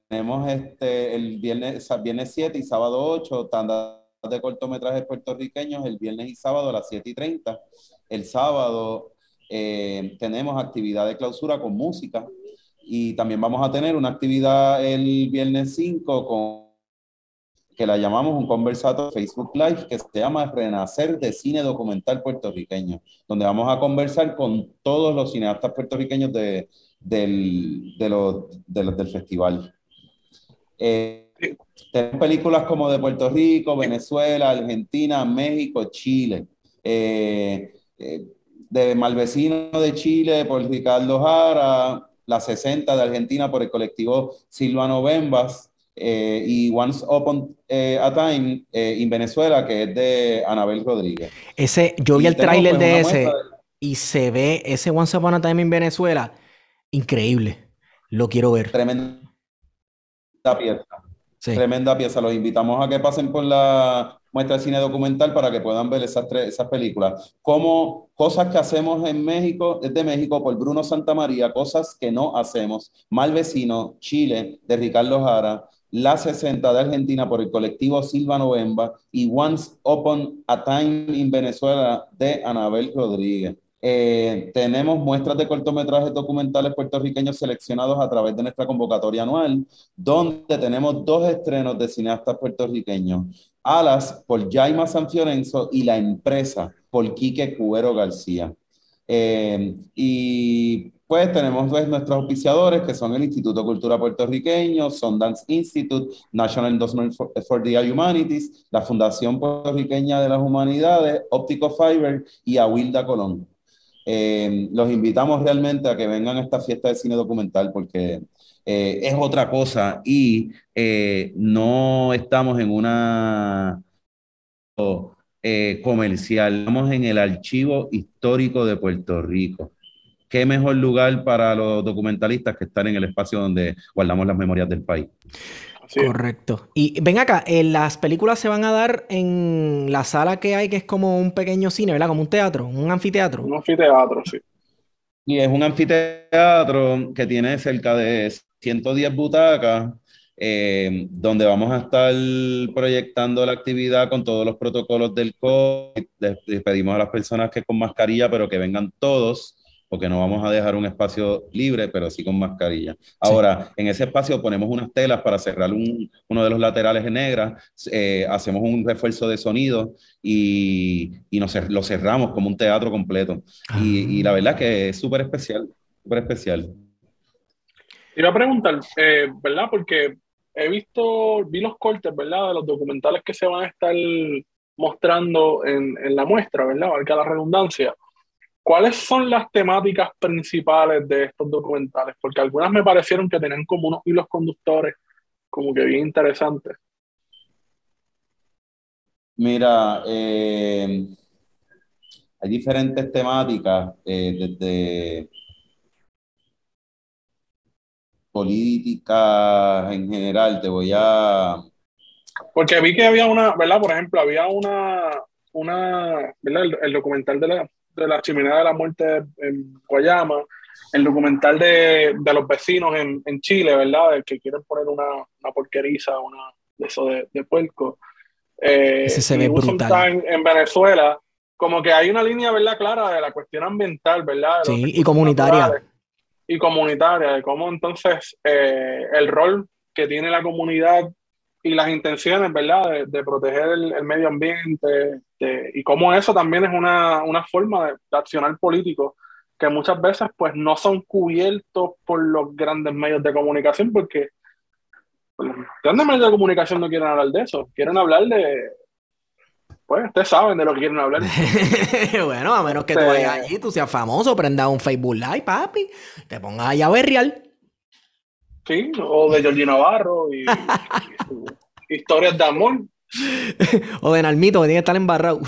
tenemos este, el viernes, viernes 7 y sábado 8, tanda de cortometrajes puertorriqueños el viernes y sábado a las 7 y 30. El sábado eh, tenemos actividad de clausura con música y también vamos a tener una actividad el viernes 5 con que la llamamos un conversato Facebook Live que se llama Renacer de Cine Documental Puertorriqueño, donde vamos a conversar con todos los cineastas puertorriqueños de, del, de los, del festival. Eh, tenemos películas como de Puerto Rico, Venezuela, Argentina, México, Chile. Eh, eh, de Malvecino de Chile por Ricardo Jara, La 60 de Argentina por el colectivo Silvano Bembas eh, y Once Upon a Time en Venezuela que es de Anabel Rodríguez. Ese, yo vi el tráiler de ese y se ve ese Once Upon a Time en Venezuela increíble. Lo quiero ver. Tremenda pieza. Tremenda pieza. Los invitamos a que pasen por la muestra de cine documental para que puedan ver esas, tres, esas películas. Como cosas que hacemos en México, desde México, por Bruno Santamaría, cosas que no hacemos. Mal Vecino, Chile, de Ricardo Jara. La 60 de Argentina por el colectivo Silva Novemba y Once Upon a Time in Venezuela de Anabel Rodríguez. Eh, tenemos muestras de cortometrajes documentales puertorriqueños seleccionados a través de nuestra convocatoria anual, donde tenemos dos estrenos de cineastas puertorriqueños. Alas por Jaima San Fiorenzo y La Empresa por Quique Cubero García. Eh, y pues tenemos pues, nuestros auspiciadores que son el Instituto Cultura Puertorriqueño, Sundance Institute, National Endorsement for, the Humanities, la Fundación Puertorriqueña de las Humanidades, Óptico Fiber y Awilda Colón. Eh, los invitamos realmente a que vengan a esta fiesta de cine documental porque eh, es otra cosa y eh, no estamos en una comercial, estamos en el archivo histórico de Puerto Rico. ¿Qué mejor lugar para los documentalistas que estar en el espacio donde guardamos las memorias del país? Correcto. Y ven acá, eh, las películas se van a dar en la sala que hay, que es como un pequeño cine, ¿verdad? Como un teatro, un anfiteatro. Un anfiteatro, sí. Y es un anfiteatro que tiene cerca de 110 butacas eh, donde vamos a estar proyectando la actividad con todos los protocolos del COVID. Les pedimos a las personas que con mascarilla, pero que vengan todos, porque no vamos a dejar un espacio libre, pero sí con mascarilla. Ahora, en ese espacio ponemos unas telas para cerrar uno de los laterales en negras, eh, hacemos un refuerzo de sonido y, y nos, lo cerramos como un teatro completo. Y, y la verdad que es súper especial, súper especial. Iba a preguntar, eh, ¿verdad? Porque he visto, vi los cortes, ¿verdad? De los documentales que se van a estar mostrando en, en la muestra, ¿verdad? Valga la redundancia. ¿Cuáles son las temáticas principales de estos documentales? Porque algunas me parecieron que tenían como unos hilos conductores, como que bien interesantes. Mira, eh, hay diferentes temáticas, eh, desde política en general, te voy a... Porque vi que había una, ¿verdad? Por ejemplo, había una, una ¿verdad? El, documental de la, de la chimenea de la muerte en Guayama, el documental de, de los vecinos en, en, Chile, ¿verdad? El que quieren poner una, una porqueriza, una de eso de, de puerco. Eh, Ese se ve brutal. En, en Venezuela, como que hay una línea, ¿verdad? Clara de la cuestión ambiental, ¿verdad? Sí, y comunitaria. Naturales y comunitaria, de cómo entonces eh, el rol que tiene la comunidad y las intenciones, ¿verdad?, de, proteger el, medio ambiente y cómo eso también es una, una forma de, accionar político que muchas veces pues no son cubiertos por los grandes medios de comunicación porque pues, los grandes medios de comunicación no quieren hablar de eso, quieren hablar de, pues ustedes saben de lo que quieren hablar. bueno, a menos que tú vayas allí, tú seas famoso, prendas un Facebook Live, papi, te pongas allá a berreal. Sí, o de Georgie Navarro y, historias de amor. o de Nalmito, que tiene que estar embarrado.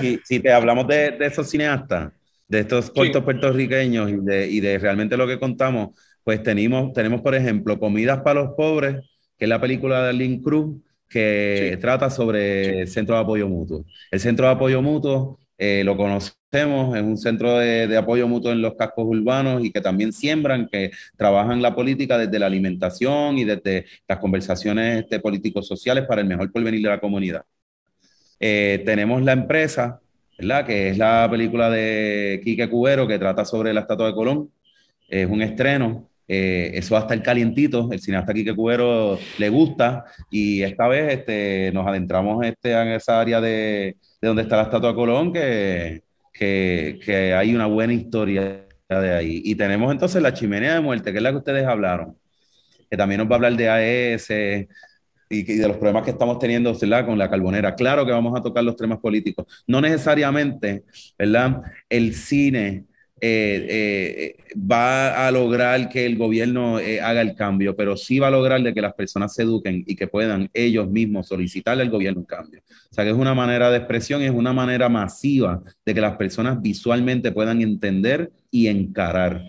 sí. si, te hablamos de, esos cineastas, de estos cortos puertorriqueños y de, y de realmente lo que contamos, pues tenemos, tenemos, por ejemplo, Comidas para los Pobres, que es la película de Lynn Cruz, que trata sobre el Centro de Apoyo Mutuo. El Centro de Apoyo Mutuo eh, lo conocemos, es un centro de, apoyo mutuo en los cascos urbanos y que también siembran, que trabajan la política desde la alimentación y desde las conversaciones este, políticos sociales para el mejor porvenir de la comunidad. Eh, tenemos la empresa, ¿verdad? que es la película de Quique Cubero que trata sobre la estatua de Colón. Es un estreno eh, eso va a estar calientito, el cineasta Quique Cubero le gusta y esta vez este, nos adentramos este, en esa área de, de donde está la estatua Colón, que, que, que, hay una buena historia de ahí. Y tenemos entonces la chimenea de muerte, que es la que ustedes hablaron, que también nos va a hablar de AES y, de los problemas que estamos teniendo ¿verdad? con la carbonera. Claro que vamos a tocar los temas políticos, no necesariamente, ¿verdad? El cine eh, eh, va a lograr que el gobierno eh, haga el cambio, pero sí va a lograr de que las personas se eduquen y que puedan ellos mismos solicitarle al gobierno un cambio. O sea que es una manera de expresión, es una manera masiva de que las personas visualmente puedan entender y encarar.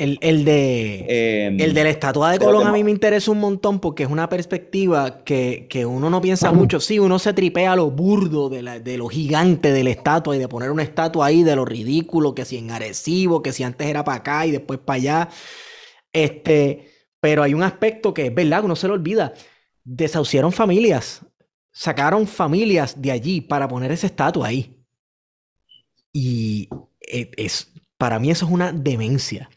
El, de, em, el de la estatua de Colón a mí me interesa un montón porque es una perspectiva que, uno no piensa mucho. Sí, uno se tripea lo burdo de, de, lo gigante de la estatua y de poner una estatua ahí, de lo ridículo, que si en Arecibo, que si antes era para acá y después para allá. Este, pero hay un aspecto que es verdad, uno se lo olvida. Desahuciaron familias, sacaron familias de allí para poner esa estatua ahí. Y e, es, para mí eso es una demencia.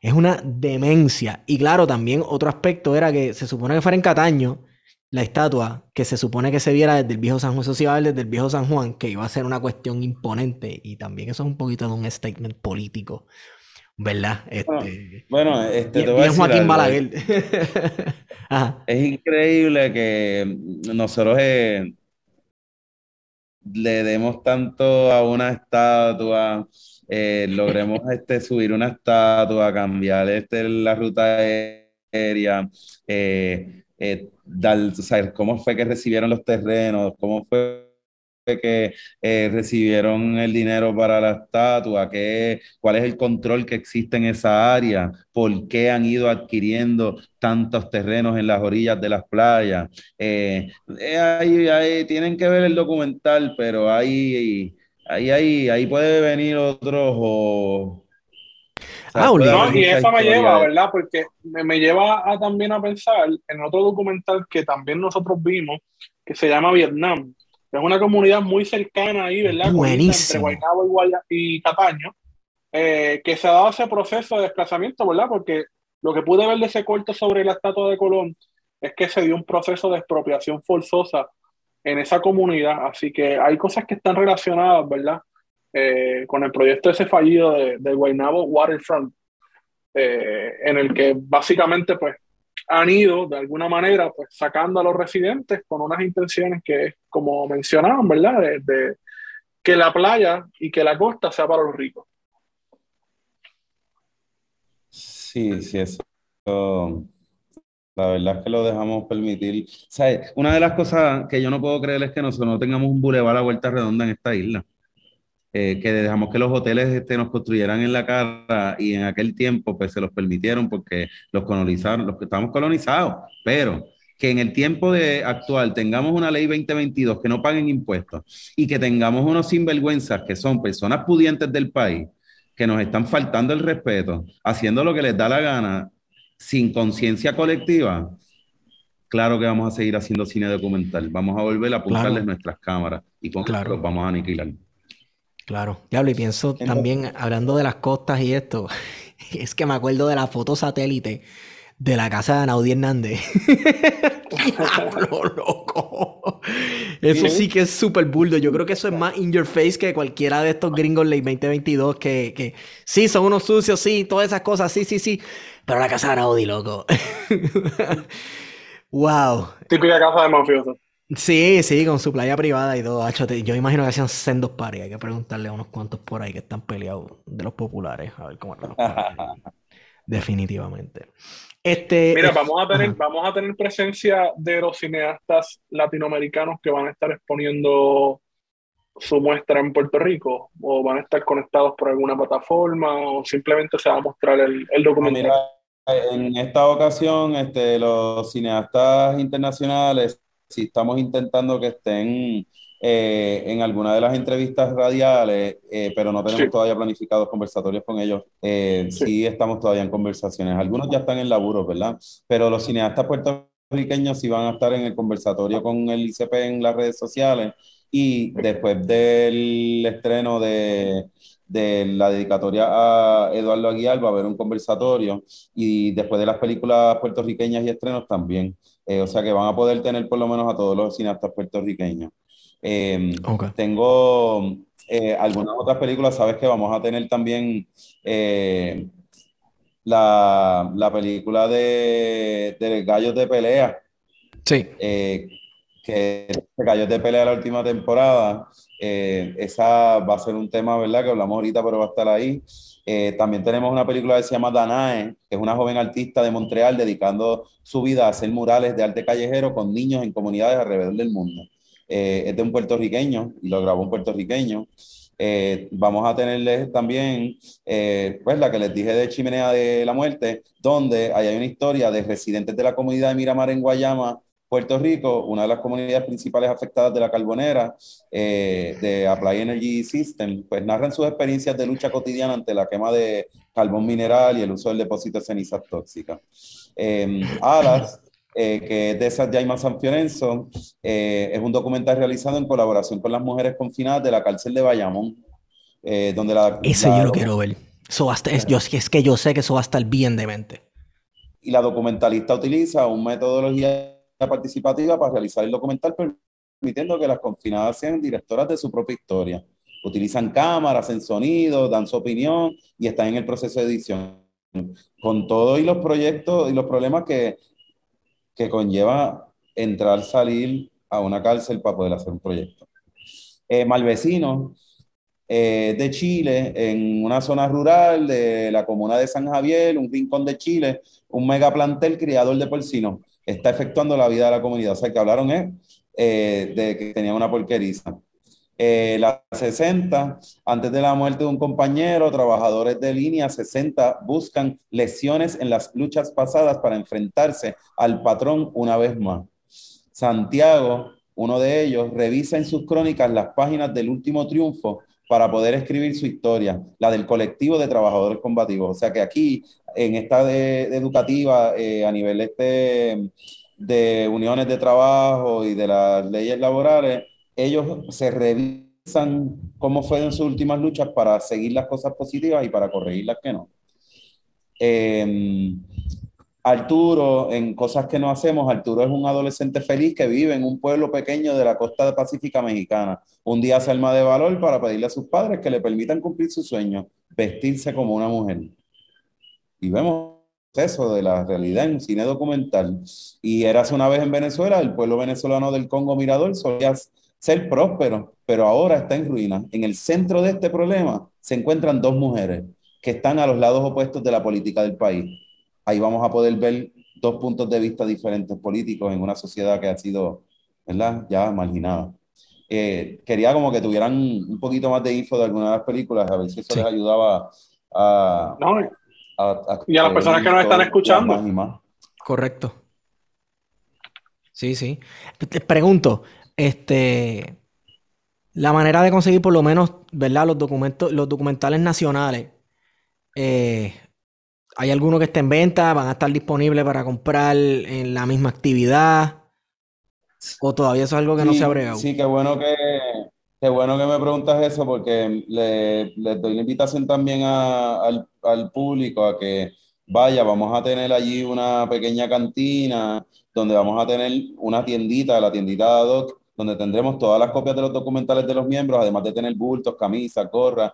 Es una demencia. Y claro, también otro aspecto era que se supone que fuera en Cataño la estatua, que se supone que se viera desde el viejo San Juan, social, desde el viejo San Juan, que iba a ser una cuestión imponente. Y también eso es un poquito de un statement político. ¿Verdad? Este, bueno, este, te voy a Joaquín Balaguer. es increíble que nosotros eh, le demos tanto a una estatua eh, logremos este, subir una estatua, cambiar este, la ruta aérea, eh, eh, dar, saber cómo fue que recibieron los terrenos, cómo fue que recibieron el dinero para la estatua, qué, cuál es el control que existe en esa área, por qué han ido adquiriendo tantos terrenos en las orillas de las playas. tienen que ver el documental, pero hay ahí, ahí, ahí puede venir otro o ah, no, y eso me lleva, ¿verdad? Porque me, lleva a, también a pensar en otro documental que también nosotros vimos, que se llama Vietnam. Es una comunidad muy cercana ahí, ¿verdad? Entre Guaynabo y, y Cataño, eh, que se ha dado ese proceso de desplazamiento, ¿verdad? Porque lo que pude ver de ese corto sobre la estatua de Colón es que se dio un proceso de expropiación forzosa en esa comunidad. Así que hay cosas que están relacionadas, ¿verdad? Eh, con el proyecto ese fallido de, de Guaynabo Waterfront, eh, en el que básicamente pues han ido de alguna manera pues sacando a los residentes con unas intenciones que como mencionaban, ¿verdad? De, que la playa y que la costa sea para los ricos. Sí, sí, eso. La verdad es que lo dejamos permitir. Una de las cosas que yo no puedo creer es que nosotros no tengamos un bulevar a vuelta redonda en esta isla. Eh, que dejamos que los hoteles este, nos construyeran en la cara y en aquel tiempo pues se los permitieron porque los colonizaron, los que estamos colonizados, pero que en el tiempo de actual tengamos una ley 2022 que no paguen impuestos y que tengamos unos sinvergüenzas que son personas pudientes del país que nos están faltando el respeto, haciendo lo que les da la gana sin conciencia colectiva, claro que vamos a seguir haciendo cine documental. Vamos a volver a apuntarles nuestras cámaras y con claro. los vamos a aniquilar. Claro, diablo, y pienso también, hablando de las costas y esto, es que me acuerdo de la foto satélite de la casa de Anaudí Hernández. ¡Diablo, loco! Eso sí que es súper buldo. Yo creo que eso es más in your face que cualquiera de estos gringos ley 2022 que, que sí, son unos sucios, sí, todas esas cosas, sí, sí, sí. Pero la casa de Anaudí, loco. wow. Típica casa de mafioso. Sí, sí, con su playa privada y todo. Yo imagino que hacían sendos pares. Hay que preguntarle a unos cuantos por ahí que están peleados de los populares. A ver cómo los Definitivamente. Este, Mira, vamos a, tener, vamos a tener presencia de los cineastas latinoamericanos que van a estar exponiendo su muestra en Puerto Rico o van a estar conectados por alguna plataforma o simplemente se va a mostrar el, el documental. Mira, en esta ocasión, este, los cineastas internacionales si estamos intentando que estén eh, en alguna de las entrevistas radiales, eh, pero no tenemos todavía planificados conversatorios con ellos. Eh, sí. estamos todavía en conversaciones. Algunos ya están en laburo, ¿verdad? Pero los cineastas puertorriqueños sí van a estar en el conversatorio con el ICP en las redes sociales y después del estreno de, de la dedicatoria a Eduardo Aguiar va a haber un conversatorio y después de las películas puertorriqueñas y estrenos también. Eh, o sea que van a poder tener por lo menos a todos los cineastas puertorriqueños. Em, tengo eh, algunas otras películas, sabes que vamos a tener también eh, la, la, película de, de, Gallos de Pelea. Sí. que Gallos de Pelea la última temporada. esa va a ser un tema, ¿verdad? Que hablamos ahorita, pero va a estar ahí. Eh, también tenemos una película que se llama Danae, que es una joven artista de Montreal dedicando su vida a hacer murales de arte callejero con niños en comunidades alrededor del mundo. Eh, es de un puertorriqueño y lo grabó un puertorriqueño. Eh, vamos a tenerles también, pues la que les dije de Chimenea de la Muerte, donde hay una historia de residentes de la comunidad de Miramar en Guayama Puerto Rico, una de las comunidades principales afectadas de la carbonera, eh, de Apply Energy System, pues narran sus experiencias de lucha cotidiana ante la quema de carbón mineral y el uso del depósito de cenizas tóxicas. Eh, Alas, eh, que es de esas Jaima San Fiorenzo, eh, es un documental realizado en colaboración con las mujeres confinadas de la cárcel de Bayamón, donde la... Ese yo lo quiero ver. Eso es, yo, es que yo sé que eso va a estar bien de mente. Y la documentalista utiliza un metodología participativa para realizar el documental, permitiendo que las confinadas sean directoras de su propia historia. Utilizan cámaras, en sonido, dan su opinión y están en el proceso de edición. Con todo y los proyectos y los problemas que, que conlleva entrar, salir a una cárcel para poder hacer un proyecto. Eh, Malvecino, eh, de Chile, en una zona rural de la comuna de San Javier, un rincón de Chile, un mega plantel criador de porcinos está efectuando la vida de la comunidad. O sea, que hablaron eh, de que tenía una porqueriza. Eh, las 60, antes de la muerte de un compañero, trabajadores de línea 60 buscan lesiones en las luchas pasadas para enfrentarse al patrón una vez más. Santiago, uno de ellos, revisa en sus crónicas las páginas del último triunfo para poder escribir su historia, la del colectivo de trabajadores combativos. O sea que aquí, en esta de, educativa, eh, a nivel este, de uniones de trabajo y de las leyes laborales, ellos se revisan cómo fueron sus últimas luchas para seguir las cosas positivas y para corregir las que no. Eh, Arturo, en Cosas que no hacemos, Arturo es un adolescente feliz que vive en un pueblo pequeño de la costa pacífica mexicana. Un día se arma de valor para pedirle a sus padres que le permitan cumplir su sueño, vestirse como una mujer. Y vemos eso de la realidad en cine documental. Y eras una vez en Venezuela, el pueblo venezolano del Congo Mirador solía ser próspero, pero ahora está en ruina. En el centro de este problema se encuentran dos mujeres que están a los lados opuestos de la política del país ahí vamos a poder ver dos puntos de vista diferentes políticos en una sociedad que ha sido, ¿verdad? Ya marginada. Eh, quería como que tuvieran un poquito más de info de algunas de las películas, a ver si eso les ayudaba a, y a las personas que nos están escuchando. Correcto. Sí, sí. Te pregunto, este, la manera de conseguir por lo menos, ¿verdad? Los documentos, los documentales nacionales. Eh, ¿Hay alguno que esté en venta? ¿Van a estar disponibles para comprar en la misma actividad? ¿O todavía eso es algo que no se ha bregado? Sí, qué bueno que, qué bueno que me preguntas eso porque le, doy la invitación también al, al público a que vaya, vamos a tener allí una pequeña cantina donde vamos a tener una tiendita, la tiendita de Adoc, donde tendremos todas las copias de los documentales de los miembros, además de tener bultos, camisas, gorras,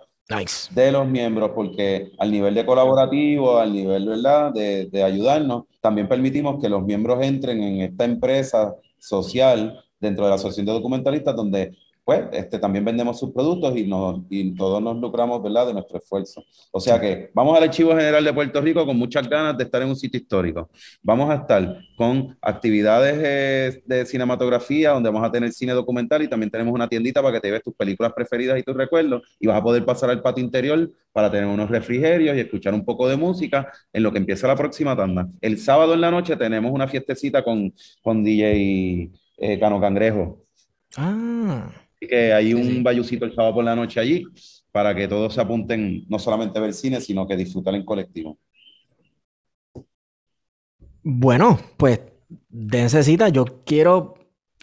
de los miembros, porque al nivel de colaborativo, al nivel ¿verdad? De, de ayudarnos, también permitimos que los miembros entren en esta empresa social dentro de la Asociación de Documentalistas, donde pues este, también vendemos sus productos y, nos, y todos nos lucramos ¿verdad? de nuestro esfuerzo. O sea que vamos al Archivo General de Puerto Rico con muchas ganas de estar en un sitio histórico. Vamos a estar con actividades eh, de cinematografía, donde vamos a tener cine documental y también tenemos una tiendita para que te veas tus películas preferidas y tus recuerdos y vas a poder pasar al patio interior para tener unos refrigerios y escuchar un poco de música en lo que empieza la próxima tanda. El sábado en la noche tenemos una fiestecita con, con DJ eh, Cano Cangrejo. Ah que hay un bayucito el sábado por la noche allí para que todos se apunten no solamente a ver cine, sino que disfrutar en colectivo. Bueno, pues dense cita. Yo quiero.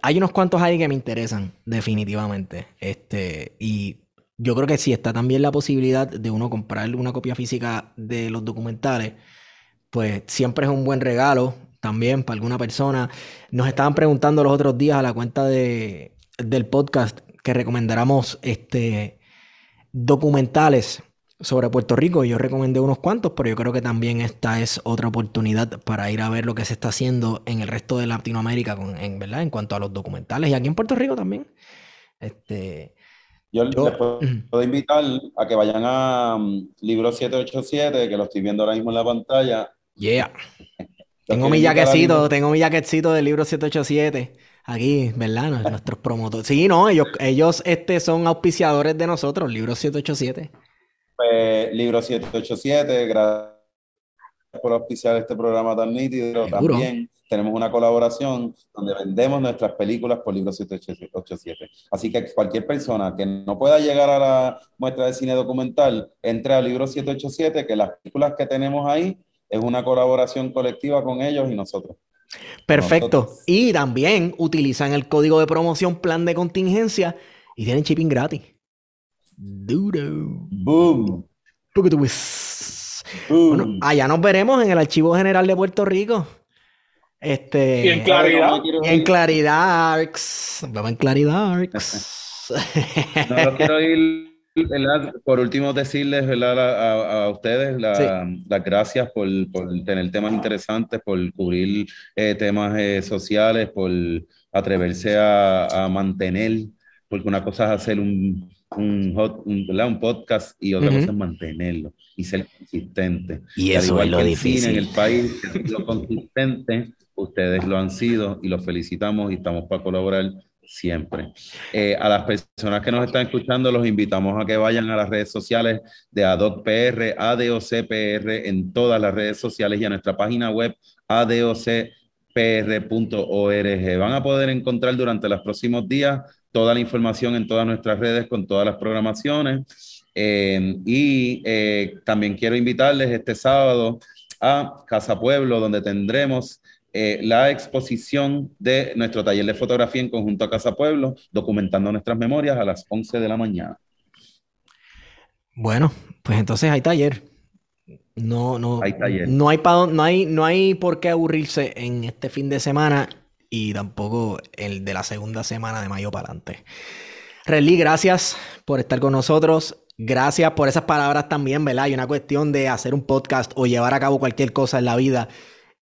Hay unos cuantos ahí que me interesan, definitivamente. Este, y yo creo que si está también la posibilidad de uno comprar una copia física de los documentales, pues siempre es un buen regalo también para alguna persona. Nos estaban preguntando los otros días a la cuenta de, del podcast que recomendáramos este, documentales sobre Puerto Rico. Yo recomendé unos cuantos, pero yo creo que también esta es otra oportunidad para ir a ver lo que se está haciendo en el resto de Latinoamérica, en, ¿verdad? En cuanto a los documentales y aquí en Puerto Rico también. Este, yo, les puedo, invitar a que vayan a um, Libro 787, que lo estoy viendo ahora mismo en la pantalla. Yeah. tengo mi jaquecito, tengo mi jaquecito del libro 787 aquí, ¿verdad? Nuestros promotores. Sí, no, ellos, ellos este, son auspiciadores de nosotros, Libro 787. Pues, Libro 787, gracias por auspiciar este programa tan nítido. También tenemos una colaboración donde vendemos nuestras películas por Libro 787. Así que cualquier persona que no pueda llegar a la muestra de cine documental, entre a Libro 787, que las películas que tenemos ahí es una colaboración colectiva con ellos y nosotros. Perfecto. Y también utilizan el código de promoción plan de contingencia y tienen shipping gratis. Duro. Boom. Bueno, allá nos veremos en el Archivo General de Puerto Rico. Este, y en claridad. en claridad. Nos vemos en claridad. no quiero ir por último, decirles A, ustedes las gracias por, tener temas interesantes, por cubrir eh, temas eh, sociales, por atreverse a, mantener, porque una cosa es hacer un, un, un, podcast y otra cosa es mantenerlo y ser consistente. Y eso es lo difícil. en el país, lo consistente, ustedes lo han sido y los felicitamos y estamos para colaborar siempre. Eh, a las personas que nos están escuchando, los invitamos a que vayan a las redes sociales de ADOCPR, ADOCPR, en todas las redes sociales y a nuestra página web ADOC Van a poder encontrar durante los próximos días toda la información en todas nuestras redes con todas las programaciones. Eh, y eh, también quiero invitarles este sábado a Casa Pueblo, donde tendremos eh, la exposición de nuestro taller de fotografía en conjunto a Casa Pueblo, documentando nuestras memorias a las 11 de la mañana. Bueno, pues entonces hay taller. No, no, hay taller. no hay no hay, no hay por qué aburrirse en este fin de semana y tampoco el de la segunda semana de mayo para adelante. Relly, gracias por estar con nosotros. Gracias por esas palabras también, ¿verdad? Hay una cuestión de hacer un podcast o llevar a cabo cualquier cosa en la vida.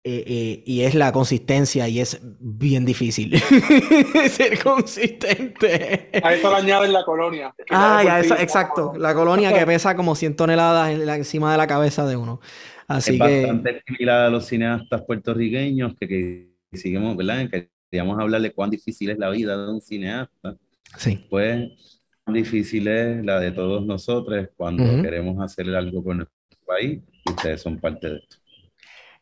Eh, eh, y es la consistencia y es bien difícil ser consistente. A eso le añaden la colonia. Ah, exacto. La colonia que pesa como 100 toneladas encima de la cabeza de uno. Así es bastante similar a los cineastas puertorriqueños que, que seguimos, ¿verdad? queríamos hablar de cuán difícil es la vida de un cineasta. Sí. Pues difícil es la de todos nosotros cuando queremos hacer algo con nuestro país ustedes son parte de esto.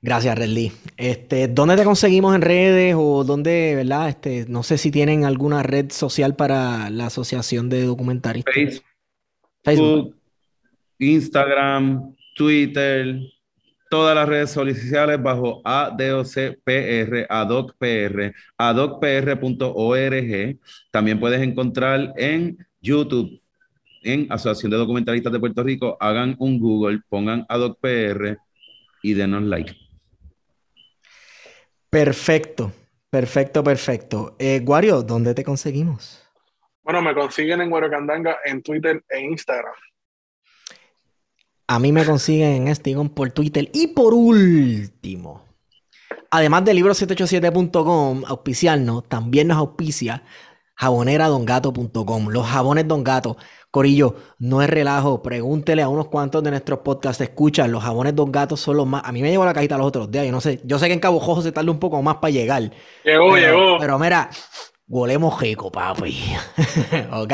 Gracias, Redley. Este, ¿dónde te conseguimos en redes o dónde, verdad? Este, no sé si tienen alguna red social para la Asociación de Documentaristas. Facebook, Instagram, Twitter, todas las redes sociales bajo ADOCPR, ADOCPR, adocpr.org. También puedes encontrar en YouTube, en Asociación de Documentalistas de Puerto Rico, hagan un Google, pongan ADOCPR y denos like. Perfecto, perfecto, perfecto. Eh, Guario, ¿dónde te conseguimos? Bueno, me consiguen en Guario Candanga en Twitter e Instagram. A mí me consiguen en Estigón por Twitter. Y por último, además de libro787.com, auspiciarnos, también nos auspicia jaboneradongato.com. Los jabones Don Gato. Corillo, no es relajo. Pregúntele a unos cuantos de nuestros podcasts. Escuchan, los jabones Don Gato son los más. A mí me llegó la cajita los otros días. Yo no sé. Yo sé que en Cabo Jojo se tarda un poco más para llegar. Llegó, llegó. Pero mira, golemos rico, papi. ¿Ok?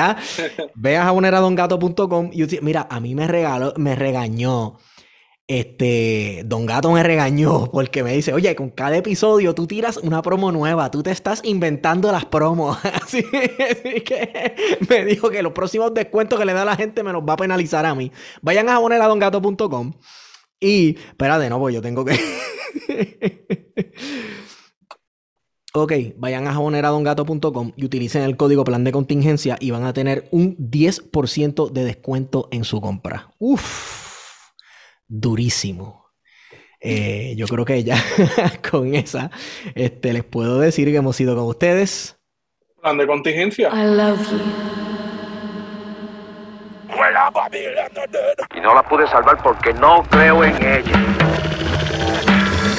Ve a jaboneradongato.com y mira, a mí me regaló, me regañó este, Don Gato me regañó porque me dice, oye, con cada episodio tú tiras una promo nueva, tú te estás inventando las promos. Así, que me dijo que los próximos descuentos que le da a la gente me los va a penalizar a mí. Vayan a jaboneradongato.com y, espérate, no, pues yo tengo que... ok, vayan a jaboneradongato.com y utilicen el código plan de contingencia y van a tener un 10% de descuento en su compra. Uf durísimo. Eh, yo creo que ya con esa este, les puedo decir que hemos ido con ustedes. Plan de contingencia. I love you. Y no la pude salvar porque no creo en ella.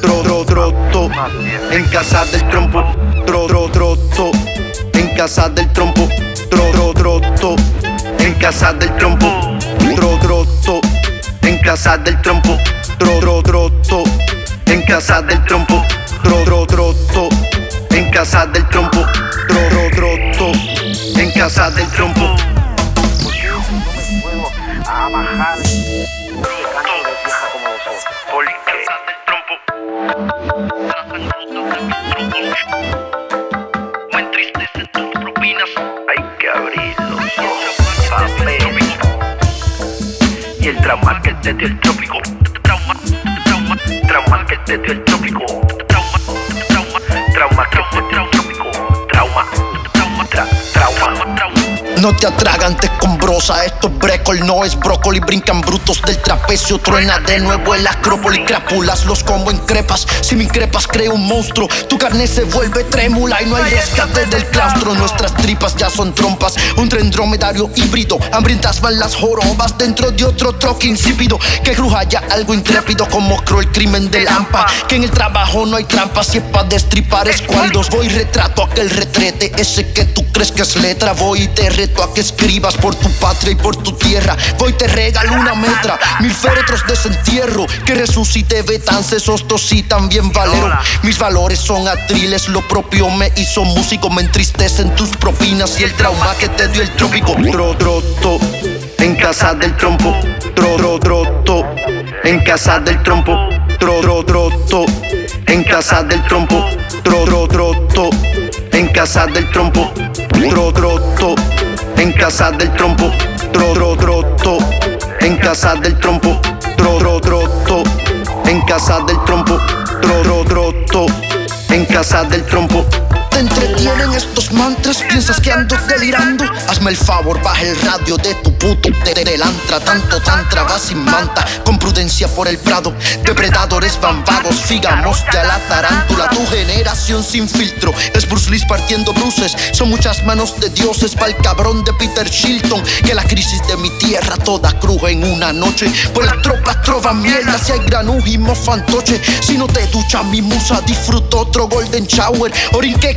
tro, tro, troto, en casa del trompo, tro, tro, troto, en casa del trompo, tro, tro, troto, en casa del trompo, tro, troto, en casa del trompo, tro, tro, troto, en casa del trompo, tro, tro, troto, en casa del trompo, tro, tro, troto, en casa del trompo. A bajar. Dio el trópico. Trauma, trauma, trauma dio el trópico. No te atragantes con brosa, esto es brécol, no es brócoli. Brincan brutos del trapecio, truena de nuevo el acrópolis. Crápulas los como en crepas, si me increpas creo un monstruo. Tu carne se vuelve trémula y no hay rescate del claustro. Nuestras tripas ya son trompas, un tren dromedario híbrido. Hambrientas van las jorobas dentro de otro troque insípido. Que cruja ya algo intrépido como el crimen de Lampa. Que en el trabajo no hay trampas, si es pa' destripar escuálidos. Voy retrato aquel retrete, ese que tú crees que es letra. Voy y te reto a que escribas por tu patria y por tu tierra. Voy te regalo una metra, mil féretros de desentierro. Que resucite Betance, Sostos y también Valero. Mis valores son atriles, lo propio me hizo músico. Me entristecen tus propinas y el trauma que te dio el trópico. Tro, troto, en casa del trompo. Tro, tro, troto, en casa del trompo. Tro, tro, troto, en casa del trompo. Tro, tro, troto, en casa del trompo. Tro, troto, en casa del trompo. Tro, tro, troto, en casa del trompo. Tro, tro, troto, en casa del trompo. Tro, tro, troto, en casa del trompo. Te entretienen estos mantras, piensas que ando delirando. Hazme el favor, baja el radio de tu puto delantra. Tanto tantra va sin manta, con prudencia por el prado. Depredadores van vagos, figamos ya la tarántula. Tu generación sin filtro es Bruce Lee partiendo bruces. Son muchas manos de dioses para el cabrón de Peter Shilton. Que la crisis de mi tierra toda cruje en una noche. Pues las tropas trovan mierda si hay granujimo fantoche. Si no te ducha mi musa, disfruto otro golden shower. Orinque